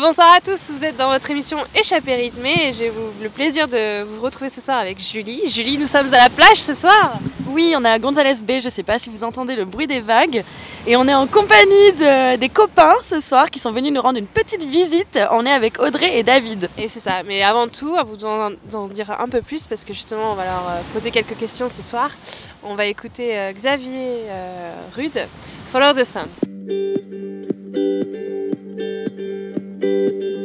Bonsoir à tous, vous êtes dans votre émission Échappée rythmée et j'ai le plaisir de vous retrouver ce soir avec Julie. Julie, nous sommes à la plage ce soir Oui, on est à Gonzales Bay, je ne sais pas si vous entendez le bruit des vagues. Et on est en compagnie des copains ce soir qui sont venus nous rendre une petite visite. On est avec Audrey et David. Et c'est ça, mais avant tout, à vous en, dire un peu plus parce que justement on va leur euh, poser quelques questions ce soir. On va écouter euh, Xavier euh, Rude, Follow the Sun. Música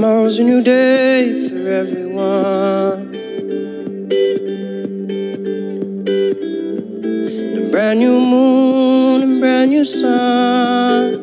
Tomorrow's a new day for everyone. And a brand new moon and brand new sun.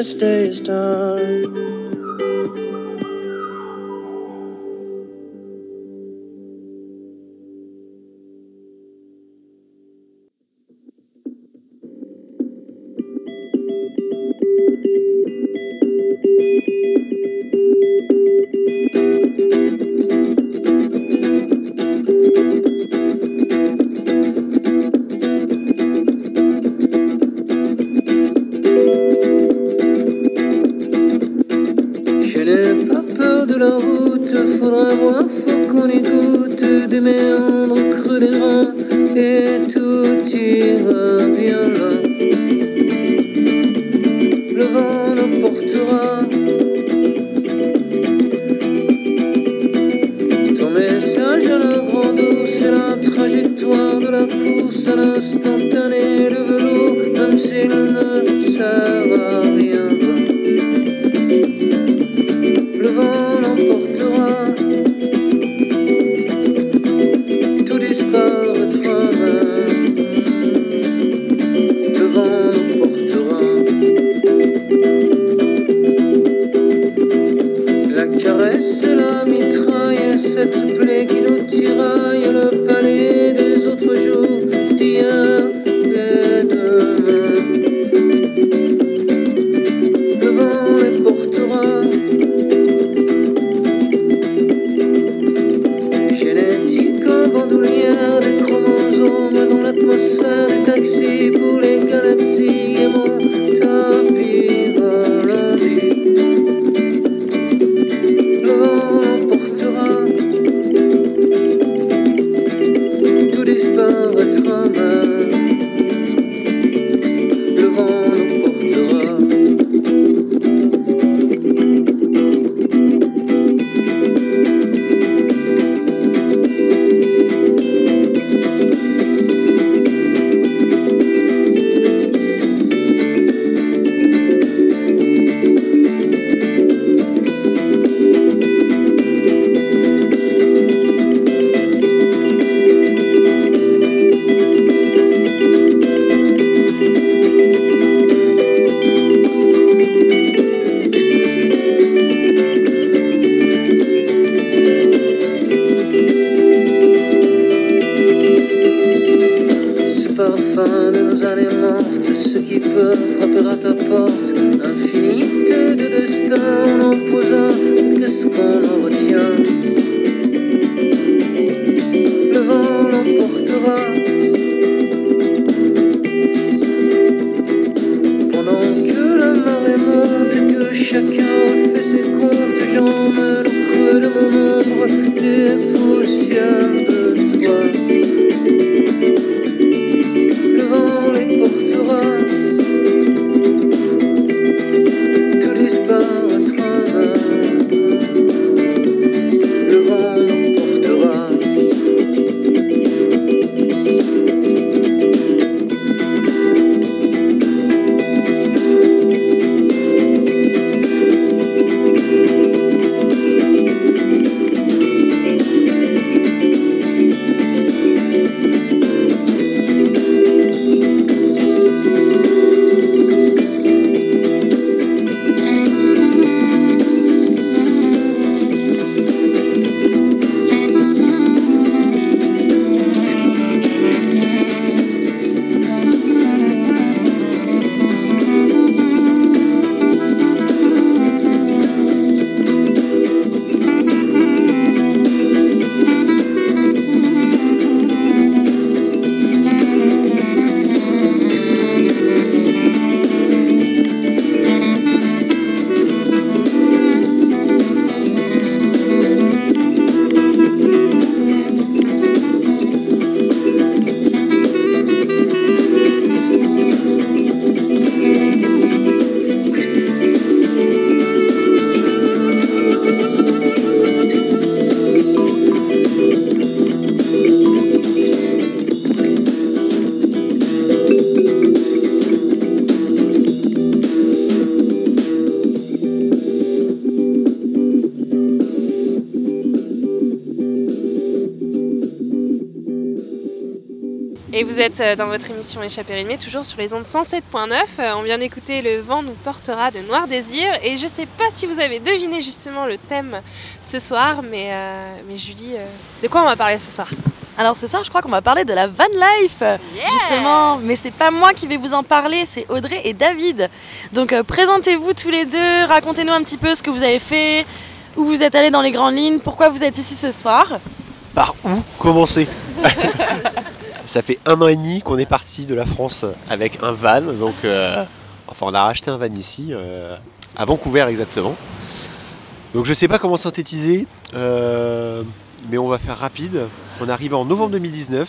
This day is done. Êtes euh, dans votre émission Échappée rythmée, toujours sur les ondes 107.9. Euh, On vient d'écouter Le vent nous portera de Noir Désir. Et je sais pas si vous avez deviné justement le thème ce soir, mais, euh, mais Julie, euh, de quoi on va parler ce soir? Alors ce soir, je crois qu'on va parler de la van life, justement. Mais c'est pas moi qui vais vous en parler, c'est Audrey et David. Donc euh, présentez-vous tous les deux, racontez-nous un petit peu ce que vous avez fait, où vous êtes allés dans les grandes lignes, pourquoi vous êtes ici ce soir. Par où commencer? Ça fait un an et demi qu'on est parti de la France avec un van. Donc, euh, enfin, on a racheté un van ici, euh, à Vancouver exactement. Donc, je sais pas comment synthétiser, euh, mais on va faire rapide. On est arrivé en novembre 2019.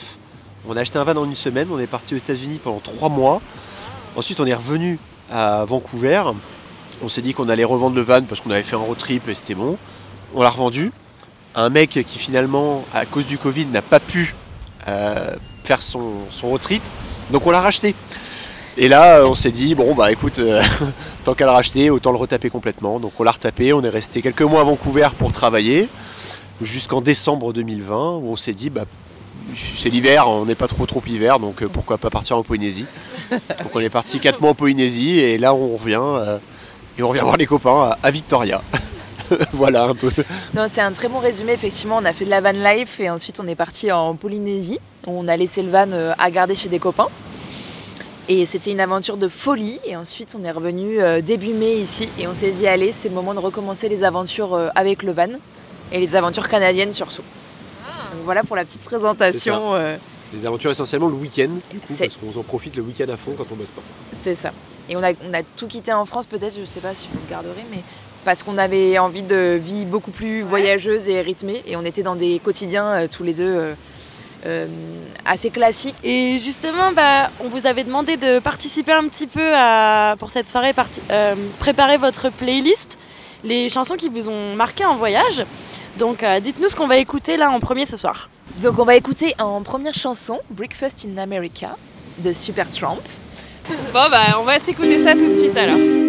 On a acheté un van en une semaine. On est parti aux États-Unis pendant trois mois. Ensuite, on est revenu à Vancouver. On s'est dit qu'on allait revendre le van parce qu'on avait fait un road trip et c'était bon. On l'a revendu. Un mec qui finalement, à cause du Covid, n'a pas pu faire son, road trip. Donc on l'a racheté. Et là, euh, on s'est dit, bon, bah écoute, euh, tant qu'à le racheter, autant le retaper complètement. Donc on l'a retapé, on est resté quelques mois à Vancouver pour travailler, jusqu'en décembre 2020, où on s'est dit, bah c'est l'hiver, on n'est pas trop trop hiver, donc euh, pourquoi pas partir en Polynésie. Donc on est parti 4 mois en Polynésie, et là on revient, et on revient voir les copains à Victoria. voilà un peu. Non, c'est un très bon résumé. Effectivement, on a fait de la van life et ensuite on est parti en Polynésie. On a laissé le van euh, à garder chez des copains. Et c'était une aventure de folie. Et ensuite, on est revenu euh, début mai ici et on s'est dit, allez, c'est le moment de recommencer les aventures euh, avec le van et les aventures canadiennes surtout. Donc voilà pour la petite présentation. Les aventures essentiellement le week-end, du coup, C'est- parce qu'on en profite le week-end à fond quand on bosse pas. C'est ça. Et on a, on a tout quitté en France, peut-être, je sais pas si vous le garderez, mais parce qu'on avait envie de vie beaucoup plus voyageuse et rythmée. Et on était dans des quotidiens euh, tous les deux euh, euh, assez classiques. Et justement, bah, on vous avait demandé de participer un petit peu à, pour cette soirée, euh, préparer votre playlist, les chansons qui vous ont marqué en voyage. Donc euh, dites-nous ce qu'on va écouter là en premier ce soir. Donc on va écouter en première chanson Breakfast in America de Supertramp. Bon, bah, on va s'écouter ça tout de suite alors.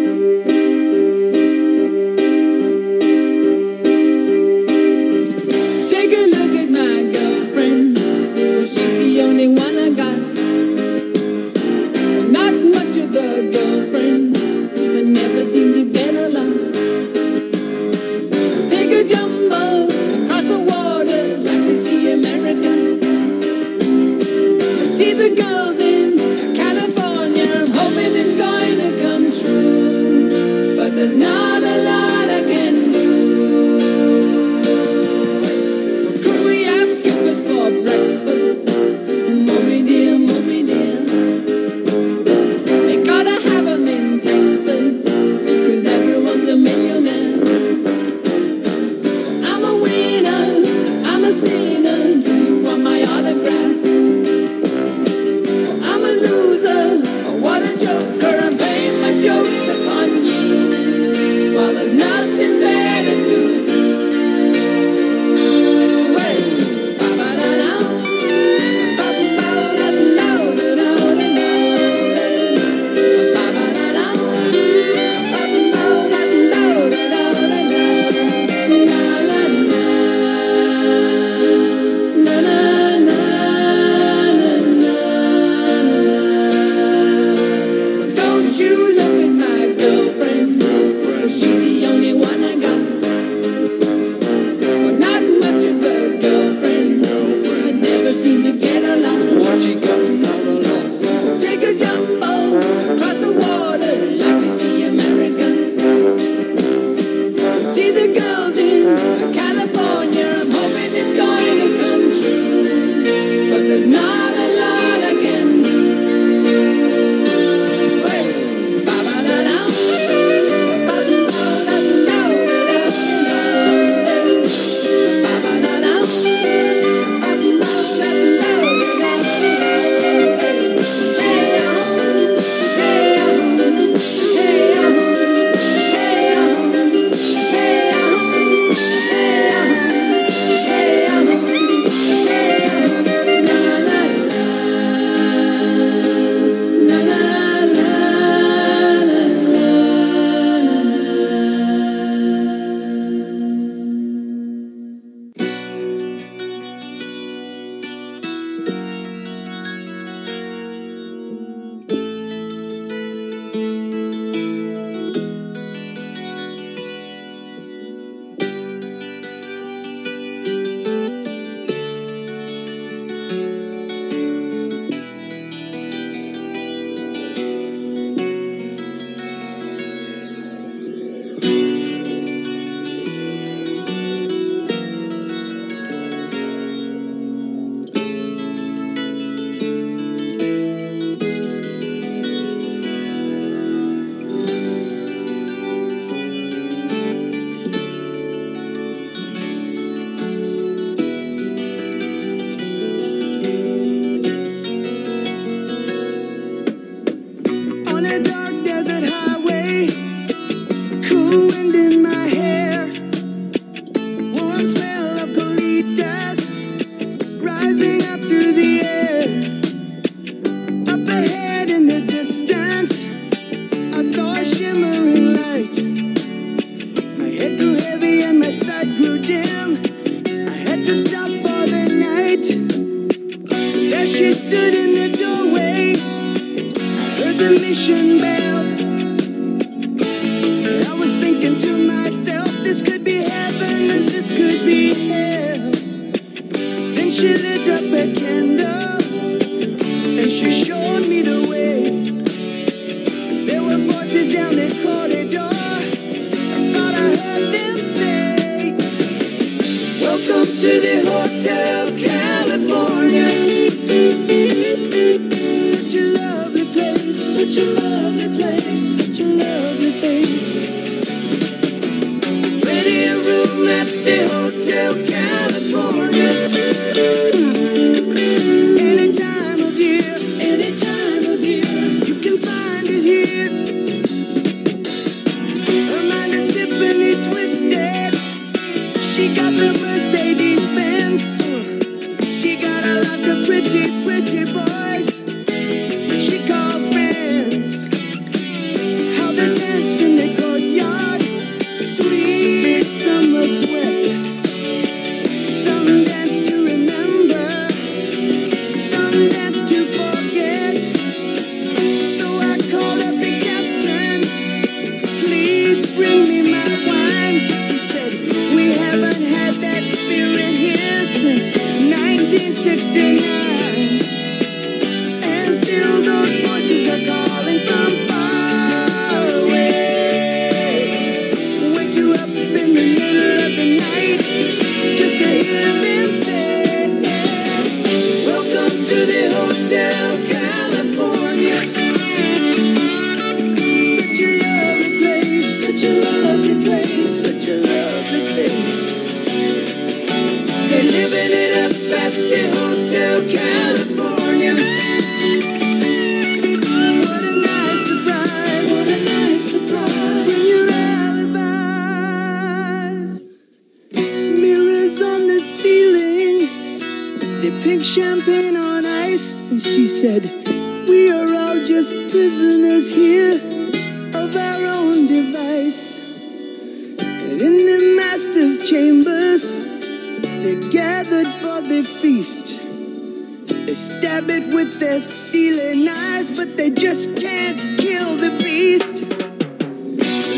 they just can't kill the beast.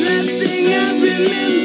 Last thing I remember.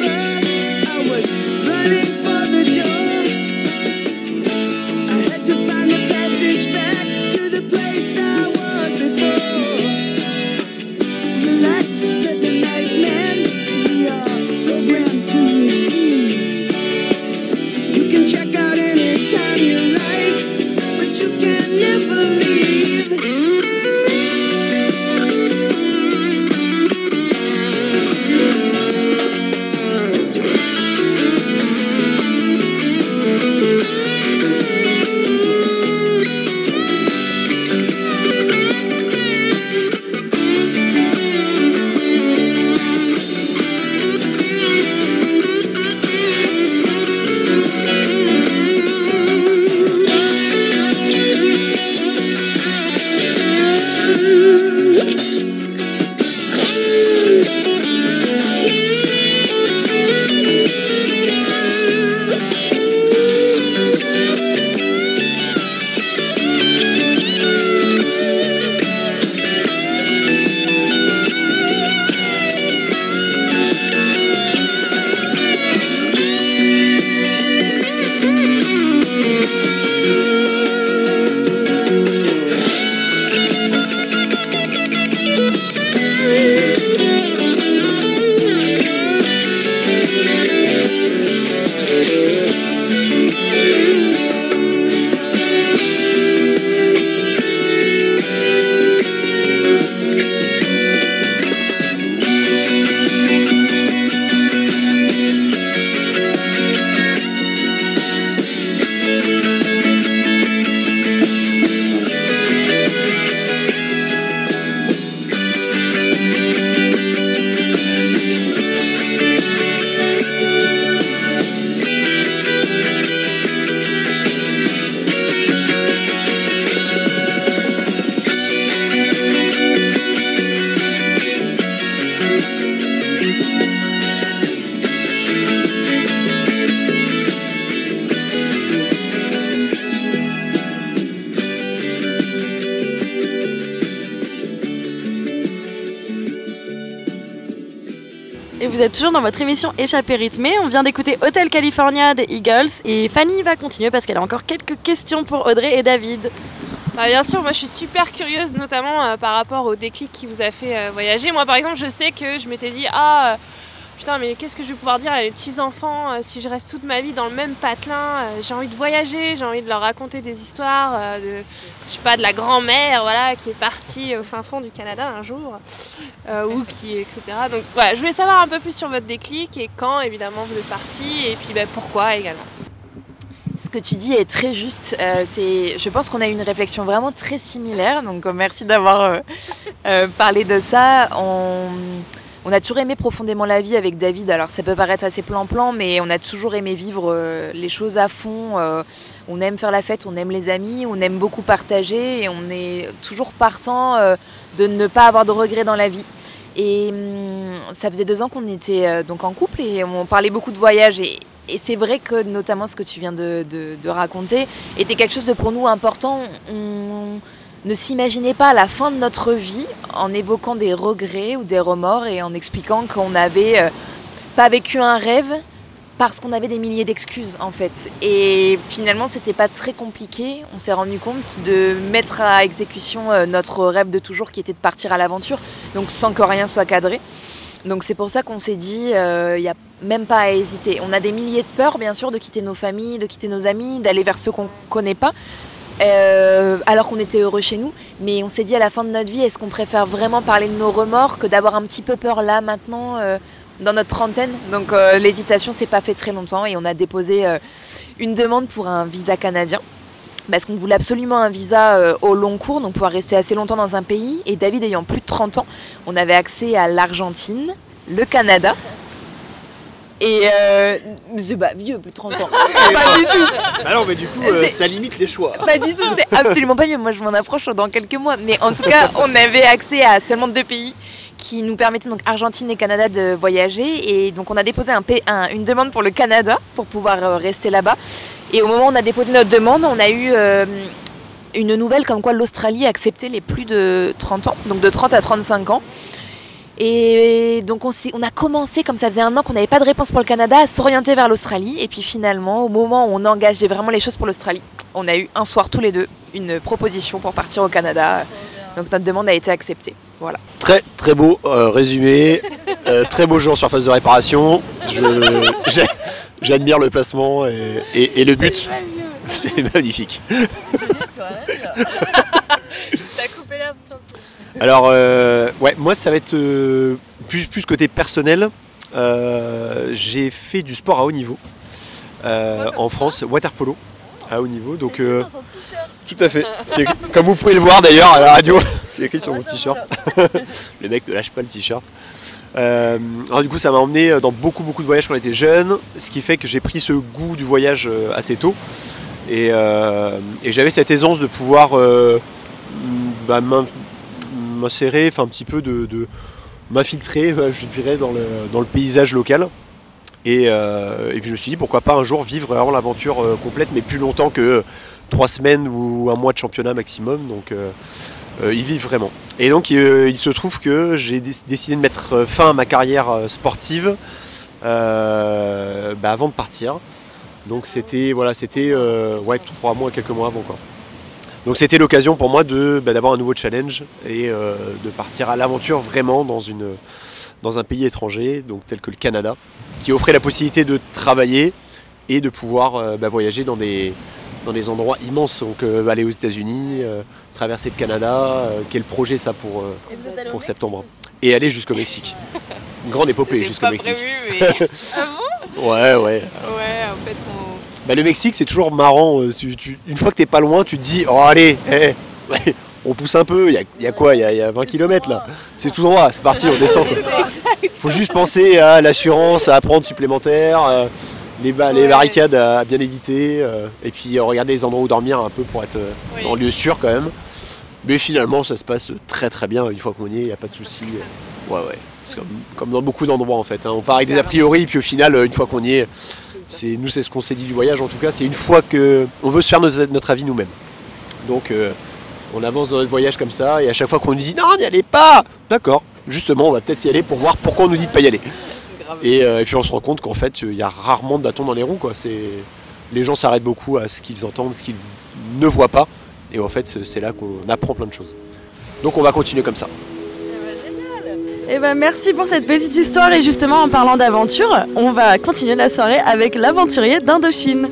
Toujours dans votre émission Échappée rythmée. On vient d'écouter Hotel California des Eagles et Fanny va continuer parce qu'elle a encore quelques questions pour Audrey et David. Bah, bien sûr, moi je suis super curieuse, notamment euh, par rapport au déclic qui vous a fait euh, voyager. Moi par exemple, je sais que je m'étais dit Ah, putain, mais qu'est-ce que je vais pouvoir dire à mes petits-enfants euh, si je reste toute ma vie dans le même patelin Euh, J'ai envie de voyager, j'ai envie de leur raconter des histoires euh, de, je sais pas, de la grand-mère voilà, qui est partie au fin fond du Canada un jour, ou qui, etc. Donc voilà, je voulais savoir un peu plus sur votre déclic et quand évidemment vous êtes parti et puis bah, pourquoi également. Ce que tu dis est très juste. Euh, c'est, je pense qu'on a eu une réflexion vraiment très similaire. Donc merci d'avoir euh, euh, parlé de ça. On, on a toujours aimé profondément la vie avec David. Alors ça peut paraître assez plan-plan, mais on a toujours aimé vivre euh, les choses à fond. Euh, on aime faire la fête, on aime les amis, on aime beaucoup partager et on est toujours partant euh, de ne pas avoir de regrets dans la vie. Et hum, ça faisait deux ans qu'on était donc en couple et on parlait beaucoup de voyage. Et, c'est vrai que notamment ce que tu viens de, raconter était quelque chose de pour nous important. Ne s'imaginait pas la fin de notre vie en évoquant des regrets ou des remords et en expliquant qu'on n'avait euh, pas vécu un rêve parce qu'on avait des milliers d'excuses en fait. Et finalement, c'était pas très compliqué. On s'est rendu compte de mettre à exécution euh, notre rêve de toujours qui était de partir à l'aventure, donc sans que rien soit cadré. Donc c'est pour ça qu'on s'est dit, euh, il n'y a même pas à hésiter. On a des milliers de peurs, bien sûr, de quitter nos familles, de quitter nos amis, d'aller vers ceux qu'on connaît pas, euh, alors qu'on était heureux chez nous. Mais on s'est dit à la fin de notre vie, est-ce qu'on préfère vraiment parler de nos remords que d'avoir un petit peu peur là maintenant euh, dans notre trentaine? Donc euh, l'hésitation s'est pas fait très longtemps et on a déposé une demande pour un visa canadien. Parce qu'on voulait absolument un visa au long cours, donc pouvoir rester assez longtemps dans un pays. Et David ayant plus de 30 ans, on avait accès à l'Argentine, le Canada. Et euh, c'est pas vieux, plus de 30 ans. pas du tout. Ah non, mais du coup, euh, ça limite les choix. Pas du tout, c'est absolument pas mieux. Moi, je m'en approche dans quelques mois. Mais en tout cas, on avait accès à seulement deux pays qui nous permettaient, donc Argentine et Canada, de voyager. Et donc, on a déposé un, pa- un- une demande pour le Canada pour pouvoir euh, rester là-bas. Et au moment où on a déposé notre demande, on a eu euh, une nouvelle comme quoi l'Australie acceptait les plus de 30 ans, donc de 30 à 35 ans. Et donc on, a commencé, comme ça faisait un an qu'on n'avait pas de réponse pour le Canada, à s'orienter vers l'Australie. Et puis finalement, au moment où on engageait vraiment les choses pour l'Australie, on a eu un soir tous les deux une proposition pour partir au Canada. Donc notre demande a été acceptée. Voilà. Très très beau euh, résumé, Euh, très beau en surface de réparation. J'admire le placement et, et- et le but. C'est magnifique. Alors, euh, ouais, moi ça va être euh, plus, plus côté personnel. Euh, J'ai fait du sport à haut niveau euh, en France, water polo à haut niveau. Donc, tout à fait. C'est comme vous pouvez le voir d'ailleurs à la radio, c'est écrit sur mon t-shirt. le mec ne lâche pas le t-shirt. Alors du coup ça m'a emmené dans beaucoup beaucoup de voyages quand on était jeune, ce qui fait que j'ai pris ce goût du voyage assez tôt. Et, et j'avais cette aisance de pouvoir bah, m'insérer, enfin un petit peu de, m'infiltrer, je dirais, dans le, dans le paysage local. Et, euh, et puis je me suis dit pourquoi pas un jour vivre vraiment l'aventure euh, complète, mais plus longtemps que trois semaines ou un mois de championnat maximum. Donc euh, euh, vivre vraiment. Et donc il se trouve que j'ai dé- décidé de mettre fin à ma carrière sportive bah, avant de partir. Donc c'était voilà, c'était ouais, trois mois, quelques mois avant quoi. Donc c'était l'occasion pour moi de bah, d'avoir un nouveau challenge et euh, de partir à l'aventure vraiment dans une dans un pays étranger, donc tel que le Canada, qui offrait la possibilité de travailler et de pouvoir euh, bah, voyager dans des dans des endroits immenses. Donc euh, aller aux États-Unis, traverser le Canada, quel projet ça pour pour septembre et aller jusqu'au Mexique. Une grande épopée jusqu'au Mexique. prévu, mais. ah bon? Ouais, ouais. Ouais, en fait, on. Bah, le Mexique, c'est toujours marrant. euh, tu- tu- une fois que t'es pas loin, tu te dis Oh, allez, eh, ouais, on pousse un peu. Il y a, il y a quoi Il y a, il y a 20 km là. C'est tout droit, c'est parti, on descend. quoi. Faut juste penser à l'assurance, à prendre supplémentaire, euh, les, ba- les Ouais. barricades à bien éviter, euh, et puis euh, regarder les endroits où dormir un peu pour être euh, Oui. en lieu sûr quand même. Mais finalement, ça se passe très très bien une fois qu'on y est, il n'y a pas de souci. Ouais, ouais. C'est comme, comme dans beaucoup d'endroits en fait. hein. On part avec des a priori, puis au final, une fois qu'on y est, c'est nous, c'est ce qu'on s'est dit du voyage. En tout cas, c'est une fois que on veut se faire notre avis nous-mêmes. Donc, euh, on avance dans notre voyage comme ça, et à chaque fois qu'on nous dit non, n'y allez pas, d'accord. Justement, on va peut-être y aller pour voir pourquoi on nous dit de pas y aller. Euh, et, puis on se rend compte qu'en fait, il y a rarement de bâtons dans les roues. Quoi. C'est... Les gens s'arrêtent beaucoup à ce qu'ils entendent, ce qu'ils ne voient pas. Et en fait, c'est là qu'on apprend plein de choses. Donc on va continuer comme ça. Eh ben, merci pour cette petite histoire et justement en parlant d'aventure, on va continuer la soirée avec l'aventurier d'Indochine.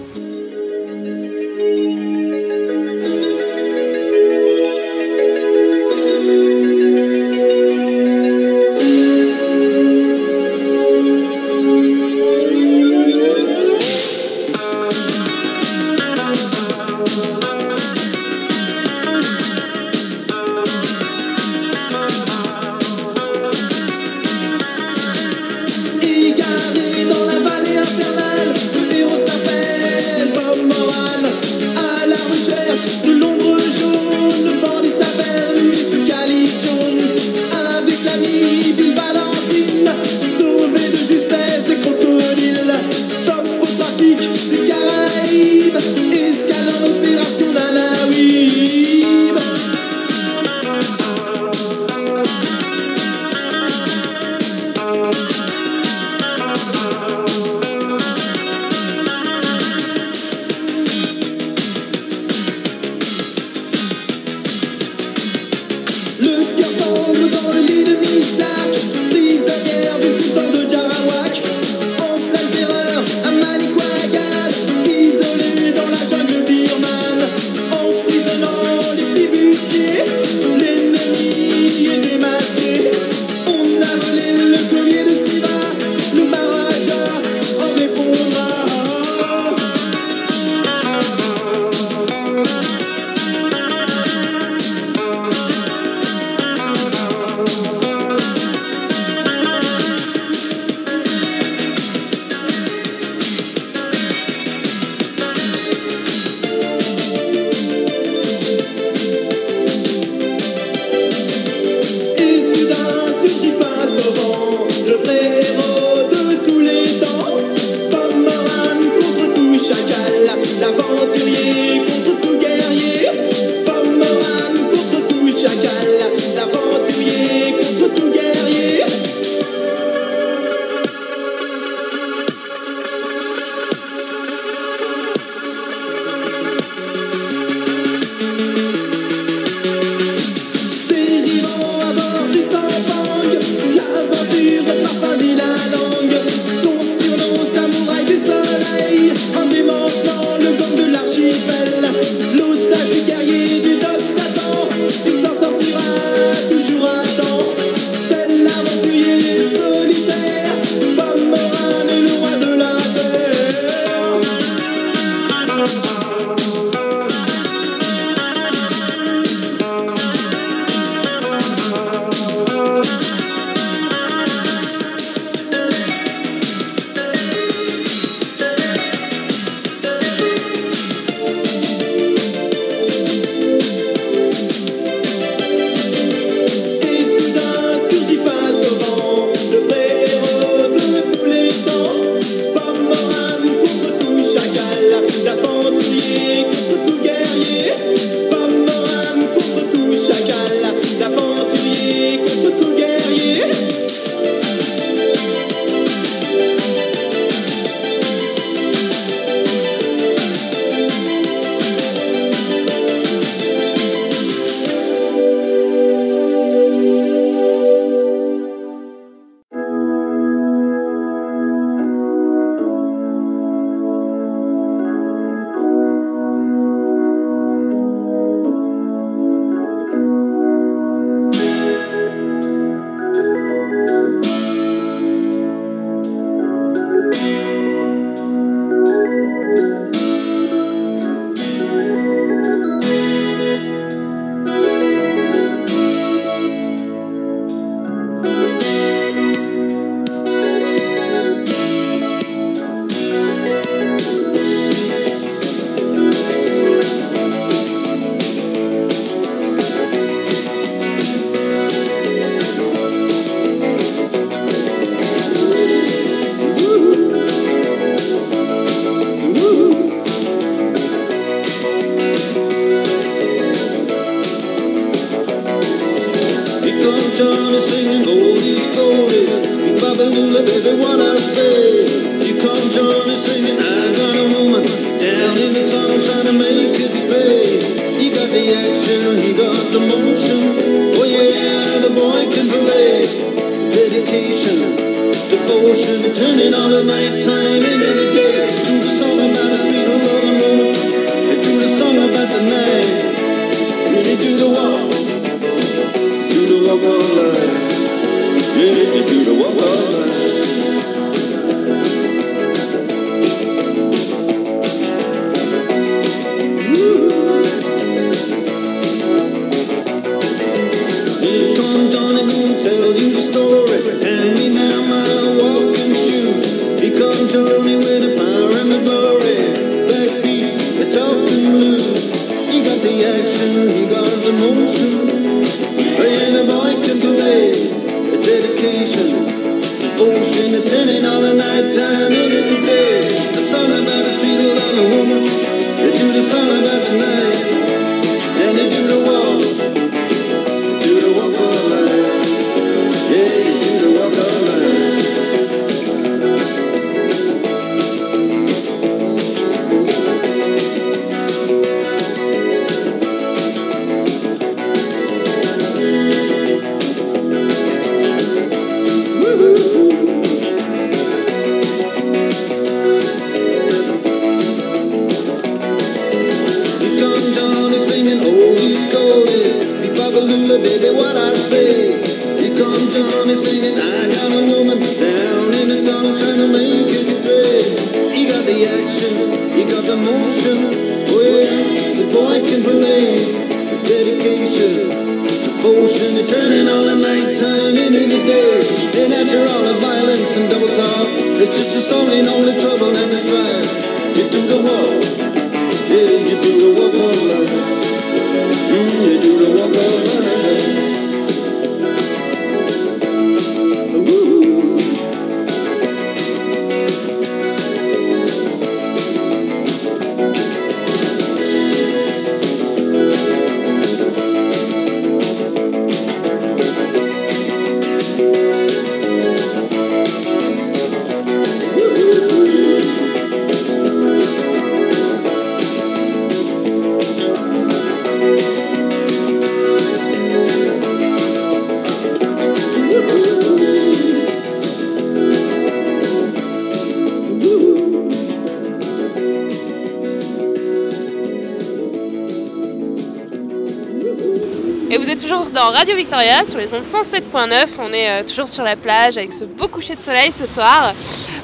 Victoria sur les ondes 107.9. On est euh, toujours sur la plage avec ce beau coucher de soleil ce soir.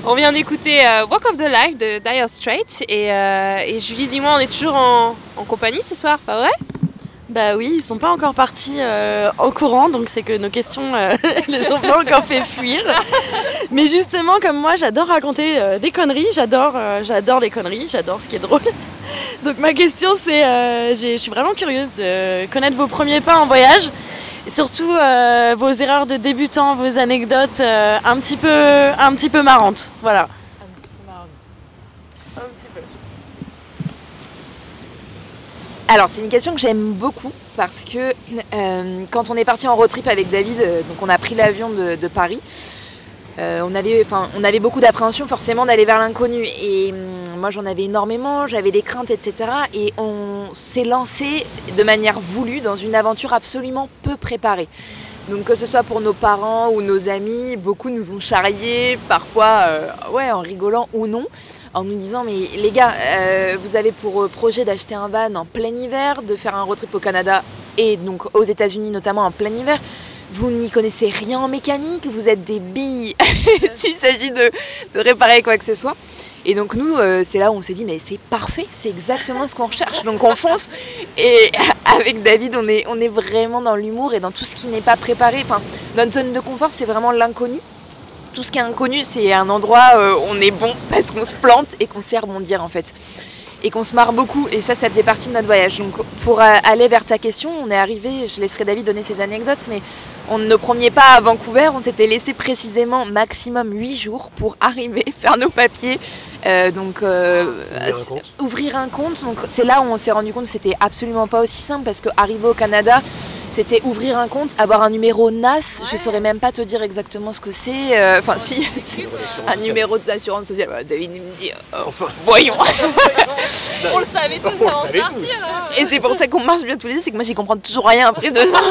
On vient d'écouter euh, Walk of the Life de Dire Straits. Et, euh, Julie, dis-moi, on est toujours en, compagnie ce soir, pas vrai? Bah oui, ils sont pas encore partis au courant, donc c'est que nos questions les ont pas encore fait fuir. Mais justement, comme moi, j'adore raconter des conneries, j'adore, j'adore les conneries, j'adore ce qui est drôle. Donc ma question, c'est, je suis vraiment curieuse de connaître vos premiers pas en voyage, surtout euh, vos erreurs de débutants, vos anecdotes euh, un petit peu, un petit peu marrantes. Voilà. Alors, c'est une question que j'aime beaucoup parce que euh, quand on est parti en road trip avec David, donc on a pris l'avion de, Paris, on, avait, on avait beaucoup d'appréhension forcément d'aller vers l'inconnu. Et hum, moi, j'en avais énormément, j'avais des craintes, etc. s'est lancé de manière voulue dans une aventure absolument peu préparée. Donc que ce soit pour nos parents ou nos amis, beaucoup nous ont charriés, parfois euh, ouais, en rigolant ou non, en nous disant mais les gars, euh, vous avez pour euh, projet d'acheter un van en plein hiver, de faire un road trip au Canada et donc aux États-Unis notamment en plein hiver. Vous n'y connaissez rien en mécanique, vous êtes des billes s'il s'agit de, de réparer quoi que ce soit. Et donc nous, euh, c'est là où on s'est dit, mais c'est parfait, c'est exactement ce qu'on recherche. Donc on fonce. Et avec David, on est, on est vraiment dans l'humour et dans tout ce qui n'est pas préparé. Enfin, notre zone de confort, c'est vraiment l'inconnu. Tout ce qui est inconnu, c'est un endroit où on est bon parce qu'on se plante et qu'on sait rebondir en fait. Et qu'on se marre beaucoup. Et ça, ça faisait partie de notre voyage. Donc pour euh, aller vers ta question, on est arrivé, je laisserai David donner ses anecdotes, mais on ne premier pas à Vancouver, on s'était laissé précisément maximum 8 jours pour arriver, faire nos papiers. Euh, donc euh, Ouvrir un compte. ouvrir un compte. Donc c'est là où on s'est rendu compte que c'était absolument pas aussi simple parce que arriver au Canada, C'était ouvrir un compte, avoir un numéro NAS, je saurais même pas te dire exactement ce que c'est. euh, Enfin, si, c'est un numéro d'assurance sociale. Voilà, David il me dit, euh, Enfin, voyons. On le savait tous On le avant de savait partir. tous. hein. Et c'est pour ça qu'on marche bien tous les deux, c'est que moi j'y comprends toujours rien après deux ans.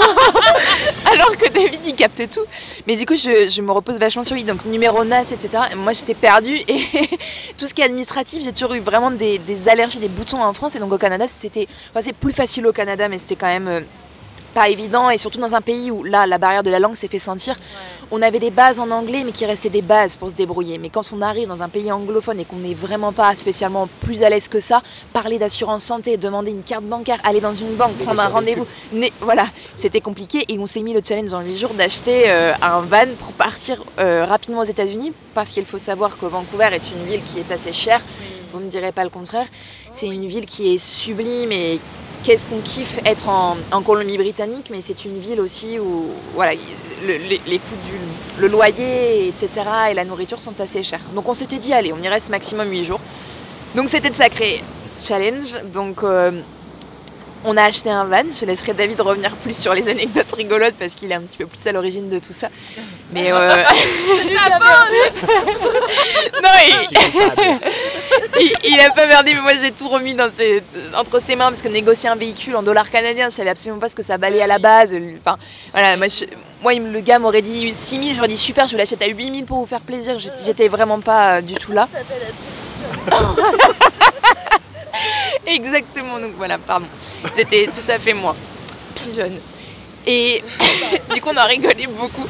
Alors David il capte tout. Mais du coup je, me repose vachement sur lui. Donc numéro NAS, etc. Et moi j'étais perdue et tout ce qui est administratif, j'ai toujours eu vraiment des, des allergies, des boutons en France. Et donc au Canada c'était. Enfin, c'est plus facile au Canada, mais c'était quand même. Pas évident et surtout dans un pays où là la barrière de la langue s'est fait sentir. On avait des bases en anglais mais qui restaient des bases pour se débrouiller. Mais quand on arrive dans un pays anglophone et qu'on n'est vraiment pas spécialement plus à l'aise que ça, parler d'assurance santé, demander une carte bancaire, aller dans une banque, prendre un rendez-vous, voilà, c'était compliqué et on s'est mis le challenge en 8 jours d'acheter euh, un van pour partir euh, rapidement aux États-Unis parce qu'il faut savoir que Vancouver est une ville qui est assez chère. Vous me direz pas le contraire. C'est une ville qui est sublime et qu'est-ce qu'on kiffe être en, en Colombie-Britannique, mais c'est une ville aussi où voilà, le- les, coûts du loyer, etc. et la nourriture sont assez chers. Donc on s'était dit, allez, on y reste maximum 8 jours. Donc c'était de sacré challenge. Donc euh, on a acheté un van. Je laisserai David revenir plus sur les anecdotes rigolotes parce qu'il est un petit peu plus à l'origine de tout ça. Mais euh, non, il, il, il a pas merdé, mais moi j'ai tout remis dans ses- entre ses mains parce que négocier un véhicule en dollars canadiens, je savais absolument pas ce que ça valait à la base. Enfin, voilà, moi, je- le gars m'aurait dit 6000, j'aurais dit super, je vous l'achète à 8000 pour vous faire plaisir. J'étais vraiment pas euh, du tout là. Exactement, donc voilà, pardon. C'était tout à fait moi, pigeonne. Et du coup, on a rigolé beaucoup.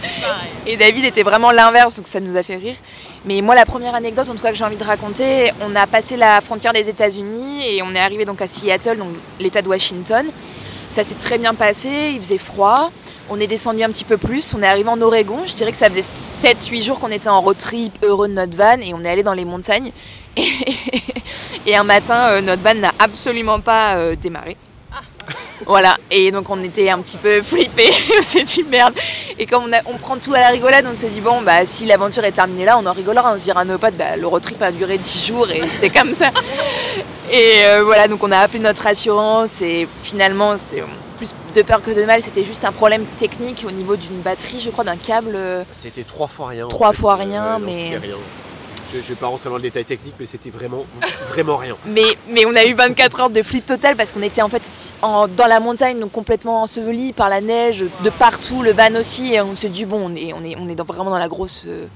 Et David était vraiment l'inverse, donc ça nous a fait rire. Mais moi, la première anecdote, en tout cas, que j'ai envie de raconter, on a passé la frontière des États-Unis et on est arrivé donc à Seattle, donc l'État de Washington. Ça s'est très bien passé, il faisait froid. On est descendu un petit peu plus, on est arrivé en Oregon. Je dirais que ça faisait 7-8 jours qu'on était en road trip heureux de notre van et on est allé dans les montagnes. Et, et un matin, euh, notre van n'a absolument pas euh, démarré. Voilà, et donc on était un petit peu flippés, on s'est dit merde. Et comme on, a- on prend tout à la rigolade, on s'est dit bon, bah si l'aventure est terminée là, on en rigolera, on se dira à nos potes, bah, le road trip a duré 10 jours et c'était comme ça. Et euh, voilà, donc on a appelé notre assurance et finalement, c'est plus de peur que de mal, c'était juste un problème technique au niveau d'une batterie, je crois, d'un câble. euh, C'était trois fois rien. en Trois fait. fois rien, non, mais- rien. Je, je vais pas rentrer dans le détail technique, mais c'était vraiment, vraiment rien. Mais, mais on a eu 24 heures de flip total parce qu'on était en fait en- dans la montagne, donc complètement enseveli par la neige de partout, le van aussi, et on s'est dit bon, on est, on est, on est dans- vraiment dans la grosse euh,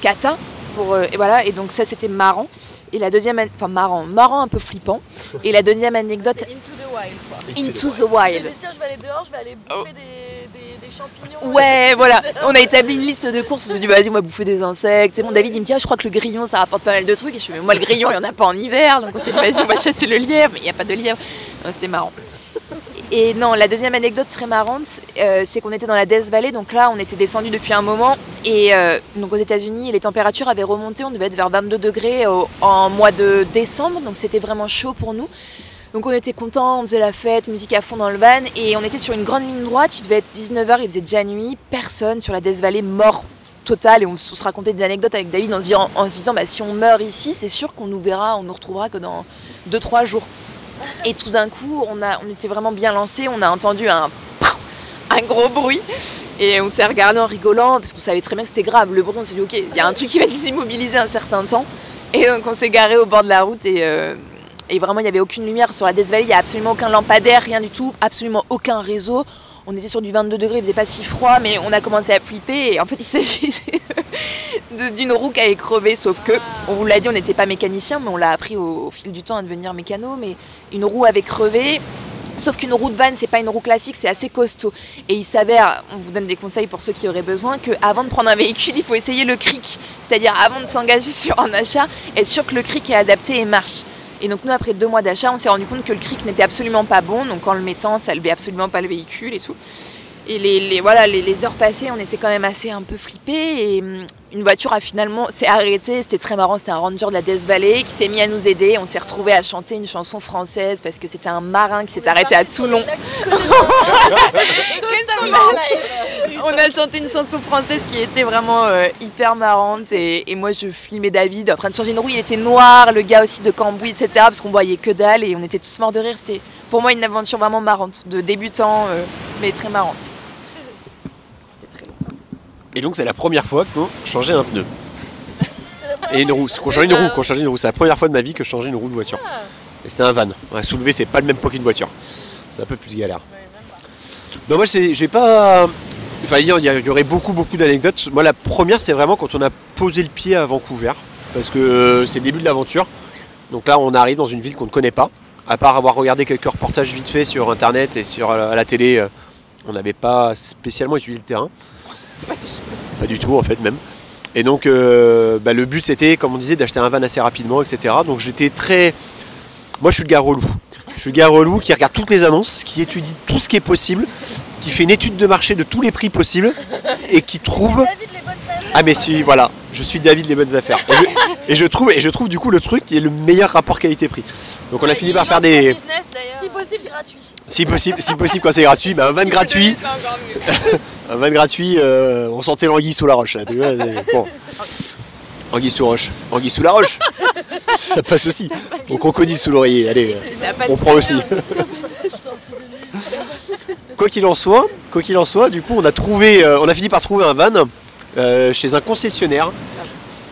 cata. Pour, euh, et voilà, et donc ça c'était marrant. Et la deuxième, enfin marrant, marrant un peu flippant. Et la deuxième anecdote, Into the wild quoi. Into the Wild. dis, tiens, je vais aller dehors, je vais aller bouffer des, des, des champignons. Ouais, voilà, on a établi une liste de courses, on s'est dit vas-y, on va bouffer des insectes. C'est bon, David il me dit, ah, je crois que le grillon ça rapporte pas mal de trucs. Et je fais, mais moi le grillon il y en a pas en hiver, donc on s'est dit, vas-y, on va chasser le lièvre, mais il n'y a pas de lièvre. C'était marrant. Et non, la deuxième anecdote très marrante, euh, c'est qu'on était dans la Death Valley, donc là on était descendu depuis un moment, et euh, donc aux États-Unis les températures avaient remonté, on devait être vers 22 degrés en mois de décembre, donc c'était vraiment chaud pour nous. Donc on était contents, on faisait la fête, musique à fond dans le van, et on était sur une grande ligne droite, il devait être 19h, il faisait déjà nuit, personne sur la Death Valley, mort total, et on, se racontait des anecdotes avec David en se disant, en se disant bah, si on meurt ici, c'est sûr qu'on nous verra, on nous retrouvera que dans 2-3 jours. Et tout d'un coup, on, a, on était vraiment bien lancé, on a entendu un, un gros bruit. Et on s'est regardé en rigolant parce qu'on savait très bien que c'était grave. Le bruit, on s'est dit, ok, il y a un truc qui va nous immobiliser un certain temps. Et donc on s'est garé au bord de la route et, euh, vraiment, il n'y avait aucune lumière sur la Death. Il n'y a absolument aucun lampadaire, rien du tout, absolument aucun réseau. On était sur du 22 degrés, il faisait pas si froid, mais on a commencé à flipper. Et en fait, il s'agissait d'une roue qui avait crevé, sauf que, on vous l'a dit, on n'était pas mécanicien, mais on l'a appris au, fil du temps à devenir mécano. Mais une roue avait crevé. Sauf qu'une roue de van, c'est pas une roue classique, c'est assez costaud. Et il s'avère, on vous donne des conseils pour ceux qui auraient besoin, qu'avant de prendre un véhicule, il faut essayer le cric. C'est-à-dire avant de s'engager sur un achat, être sûr que le cric est adapté et marche. Et donc nous, après deux mois d'achat, on s'est rendu compte que le cric n'était absolument pas bon. Donc en le mettant, ça levait absolument pas le véhicule et tout. Et les, voilà, les, heures passées, on était quand même assez un peu flippés. Hum, une voiture a finalement s'est arrêtée. C'était très marrant. C'était un ranger de la Death Valley qui s'est mis à nous aider. On s'est retrouvés à chanter une chanson française parce que c'était un marin qui s'est arrêté à Toulon. on a chanté une chanson française qui était vraiment euh, hyper marrante et, et moi je filmais David en train de changer une roue, il était noir, le gars aussi de Cambouis, etc. parce qu'on voyait que dalle et on était tous morts de rire. C'était pour moi une aventure vraiment marrante, de débutant euh, mais très marrante. Et donc c'est la première fois qu'on changeait un pneu. Et une roue. Qu'on changeait une roue, qu'on changeait une roue. C'est la première fois de ma vie que je changeais une roue de voiture. Et c'était un van. Soulever, c'est pas le même poids qu'une voiture. C'est un peu plus galère. Non, moi, vais pas. Enfin, il y, a- il y aurait beaucoup, beaucoup d'anecdotes. Moi, la première, c'est vraiment quand on a posé le pied à Vancouver. Parce que euh, c'est le début de l'aventure. Donc là, on arrive dans une ville qu'on ne connaît pas. À part avoir regardé quelques reportages vite fait sur internet et sur euh, à la télé, euh, on n'avait pas spécialement étudié le terrain. Pas du tout, en fait, même. Et donc, euh, bah, le but, c'était, comme on disait, d'acheter un van assez rapidement, etc. Donc, j'étais très. Moi, je suis le gars relou. Je suis le gars relou qui regarde toutes les annonces, qui étudie tout ce qui est possible, qui fait une étude de marché de tous les prix possibles et qui trouve. Ah, mais si, voilà, je suis David les bonnes affaires. Et je, et je trouve, et je trouve du coup le truc qui est le meilleur rapport qualité-prix. Donc, on a fini par faire des. Si possible, gratuit. Si possible, si possible quand c'est gratuit, bah, un van gratuit. Un van gratuit, euh, on sentait l'anguille sous la roche. là, bon. Anguille sous roche. Anguille sous la roche Ça passe aussi. Au crocodile sous l'oreiller, allez, euh, on prend aussi. quoi qu'il en soit, quoi qu'il en soit, du coup on a trouvé, euh, on a fini par trouver un van euh, chez un concessionnaire.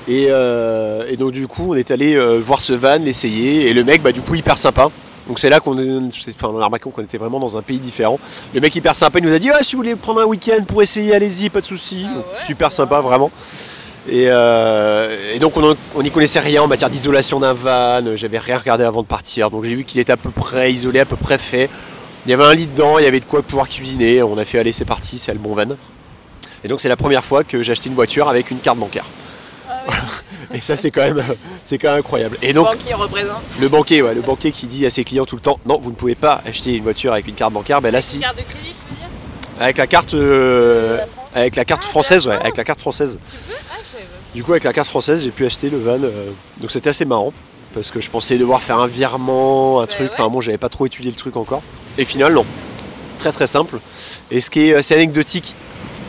Et, et donc du coup on est allé voir ce van, l'essayer, et le mec bah du coup hyper sympa. Donc c'est là qu'on est- enfin, on a remarqué qu'on était vraiment dans un pays différent. Le mec hyper sympa il nous a dit ah, si vous voulez prendre un week-end pour essayer, allez-y, pas de souci. Donc, super sympa vraiment. Et, euh, et donc on n'y connaissait rien en matière d'isolation d'un van, j'avais rien regardé avant de partir, donc j'ai vu qu'il était à peu près isolé, à peu près fait. Il y avait un lit dedans, il y avait de quoi pouvoir cuisiner, on a fait allez c'est parti, c'est le bon van. Et donc c'est la première fois que j'ai acheté une voiture avec une carte bancaire. et ça c'est quand même c'est quand même incroyable. Et donc Banquier représente. le banquier, ouais, le banquier qui dit à ses clients tout le temps non vous ne pouvez pas acheter une voiture avec une carte bancaire, ben là si. Carte de crédit, tu veux dire? Avec la carte euh, avec la Ah, carte française, ouais, avec la carte française. Du coup, avec la carte française, j'ai pu acheter le van. euh, donc c'était assez marrant. Parce que je pensais devoir faire un virement, un truc. Enfin bon, j'avais pas trop étudié le truc encore. Et final, non. Très très simple. Et ce qui est assez anecdotique,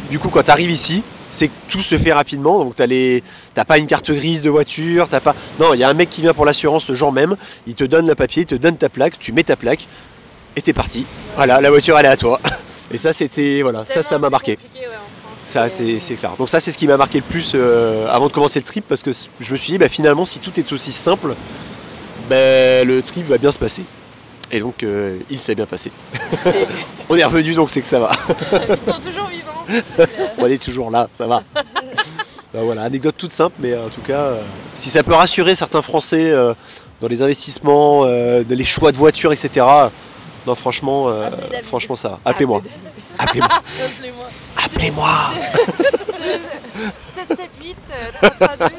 du coup, quand tu arrives ici, c'est que tout se fait rapidement. Donc t'as les, t'as pas une carte grise de voiture, t'as pas. Non, il y a un mec qui vient pour l'assurance le jour même. Il te donne le papier, il te donne ta plaque, tu mets ta plaque, et t'es parti. Voilà, la voiture elle est à toi. Et ça, c'était voilà, ça, ça m'a marqué. Ça, c'est clair. Donc ça, c'est ce qui m'a marqué le plus euh, avant de commencer le trip, parce que je me suis dit, bah, finalement, si tout est aussi simple, bah, le trip va bien se passer. Et donc, euh, il s'est bien passé. On est revenu, donc c'est que ça va. Ils sont toujours vivants. On est toujours là, ça va. Bah, voilà, anecdote toute simple, mais en tout cas, euh, si ça peut rassurer certains Français euh, dans les investissements, euh, dans les choix de voitures, etc. Non, franchement, euh, franchement, ça va. Appelez-moi. Appelez-moi. Appelez-moi. Appelez-moi. 778 332.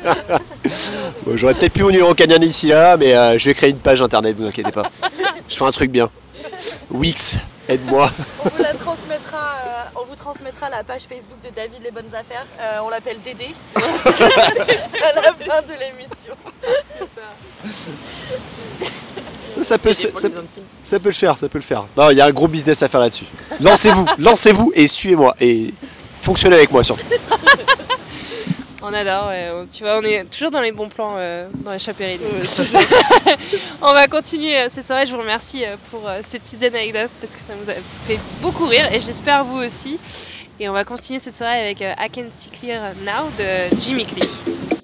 Bon, J'aurais peut-être plus mon numéro canadien d'ici là, mais euh, je vais créer une page internet, vous inquiétez pas. Je fais un truc bien. Wix, aide-moi. On vous la transmettra, euh, on vous transmettra la page Facebook de David Les Bonnes Affaires. Euh, on l'appelle Dédé. à la fin de l'émission. Ça, ça peut, ça, ça- ça peut le faire, ça peut le faire. Non, il y a un gros business à faire là-dessus. Lancez-vous, lancez-vous et suivez-moi. Et fonctionnez avec moi surtout. On adore, ouais. Tu vois, on est toujours dans les bons plans euh, dans les chapéries. on va continuer euh, cette soirée. Je vous remercie euh, pour ces petites anecdotes parce que ça nous a fait beaucoup rire et j'espère vous aussi. Et on va continuer cette soirée avec I Can See Clear Now de Jimmy Cliff.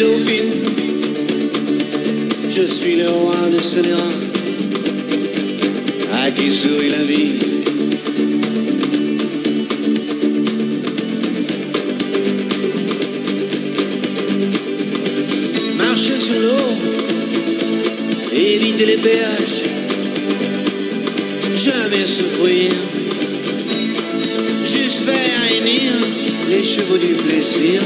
Dauphine, je suis le roi de Sénéra, à qui sourit la vie. Marcher sur l'eau, éviter les péages, jamais souffrir, juste faire hennir les chevaux du plaisir.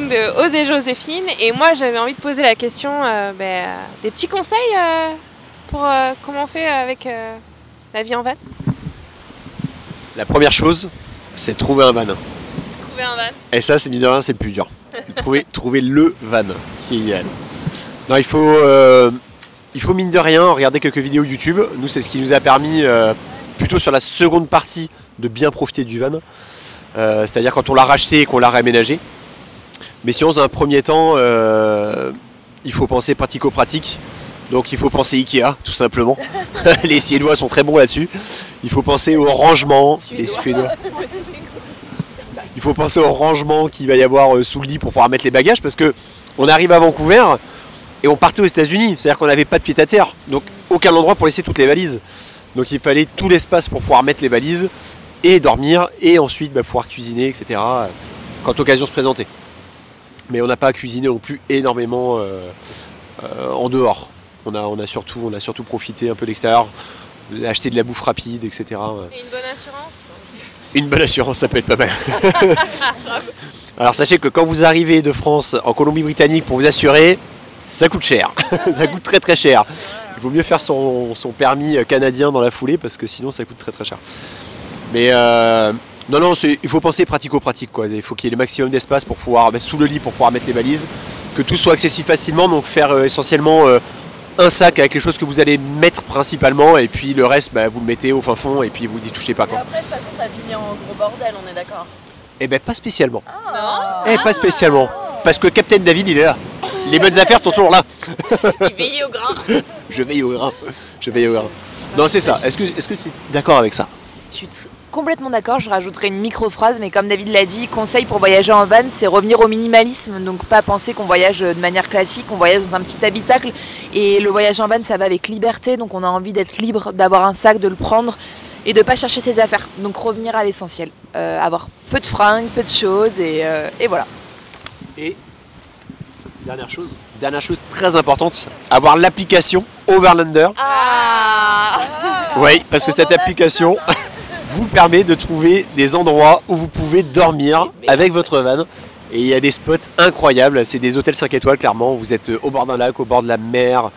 De Oser Joséphine. Et moi, j'avais envie de poser la question euh, ben, euh, des petits conseils euh, pour euh, comment on fait avec la vie en van. La première chose, c'est trouver un van. Trouver un van. Et ça, c'est mine de rien, c'est le plus dur. trouver, trouver le van qui est idéal. Non, il faut, il faut mine de rien regarder quelques vidéos YouTube. Nous, c'est ce qui nous a permis, plutôt sur la seconde partie, de bien profiter du van. Euh, C'est-à-dire quand on l'a racheté et qu'on l'a réaménagé. Mais sinon, dans un premier temps, euh, il faut penser pratico-pratique. Donc il faut penser Ikea, tout simplement. les Suédois sont très bons là-dessus. Il faut penser au rangement. Les Suédois. Il faut penser au rangement qu'il va y avoir euh, sous le lit pour pouvoir mettre les bagages parce que on arrive à Vancouver et on partait aux États-Unis. C'est-à-dire qu'on n'avait pas de pied à terre. Donc aucun endroit pour laisser toutes les valises. Donc il fallait tout l'espace pour pouvoir mettre les valises et dormir et ensuite bah, pouvoir cuisiner, etc. euh, Quand l'occasion se présentait. Mais on n'a pas cuisiné non plus énormément euh, euh, en dehors. On a, on, a surtout, on a surtout profité un peu de l'extérieur, acheter de la bouffe rapide, etc. Et une bonne assurance Une bonne assurance, ça peut être pas mal. Alors sachez que quand vous arrivez de France en Colombie-Britannique pour vous assurer, ça coûte cher. ça coûte très très cher. Il vaut mieux faire son, son permis canadien dans la foulée parce que sinon ça coûte très très cher. Mais euh, non, non, c'est- il faut penser pratico-pratique. quoi. Il faut qu'il y ait le maximum d'espace pour pouvoir mettre sous le lit pour pouvoir mettre les valises, que tout soit accessible facilement. Donc faire euh, essentiellement euh, un sac avec les choses que vous allez mettre principalement et puis le reste, bah, vous le mettez au fin fond et puis vous y touchez pas. Et Quoi. après, de toute façon, ça finit en gros bordel, on est d'accord. Eh ben pas spécialement. Non Eh, pas spécialement. Parce que Captain David, il est là. Les bonnes affaires sont toujours là. Il veille au grain. Je veille au grain. Je veille au grain. Non, c'est ça. Est-ce que, est-ce que tu es d'accord avec ça? Je suis complètement d'accord, je rajouterai une micro-phrase, mais comme David l'a dit, conseil pour voyager en van, c'est revenir au minimalisme, donc pas penser qu'on voyage de manière classique, on voyage dans un petit habitacle, et le voyage en van, ça va avec liberté, donc on a envie d'être libre, d'avoir un sac, de le prendre, et de pas chercher ses affaires, donc revenir à l'essentiel, Euh, avoir peu de fringues, peu de choses, et, euh, et voilà. Et dernière chose, dernière chose très importante, avoir l'application Overlander. Ah Oui, parce que cette application vous permet de trouver des endroits où vous pouvez dormir avec votre van. Et il y a des spots incroyables. C'est des hôtels 5 étoiles, clairement. Vous êtes au bord d'un lac, au bord de la mer,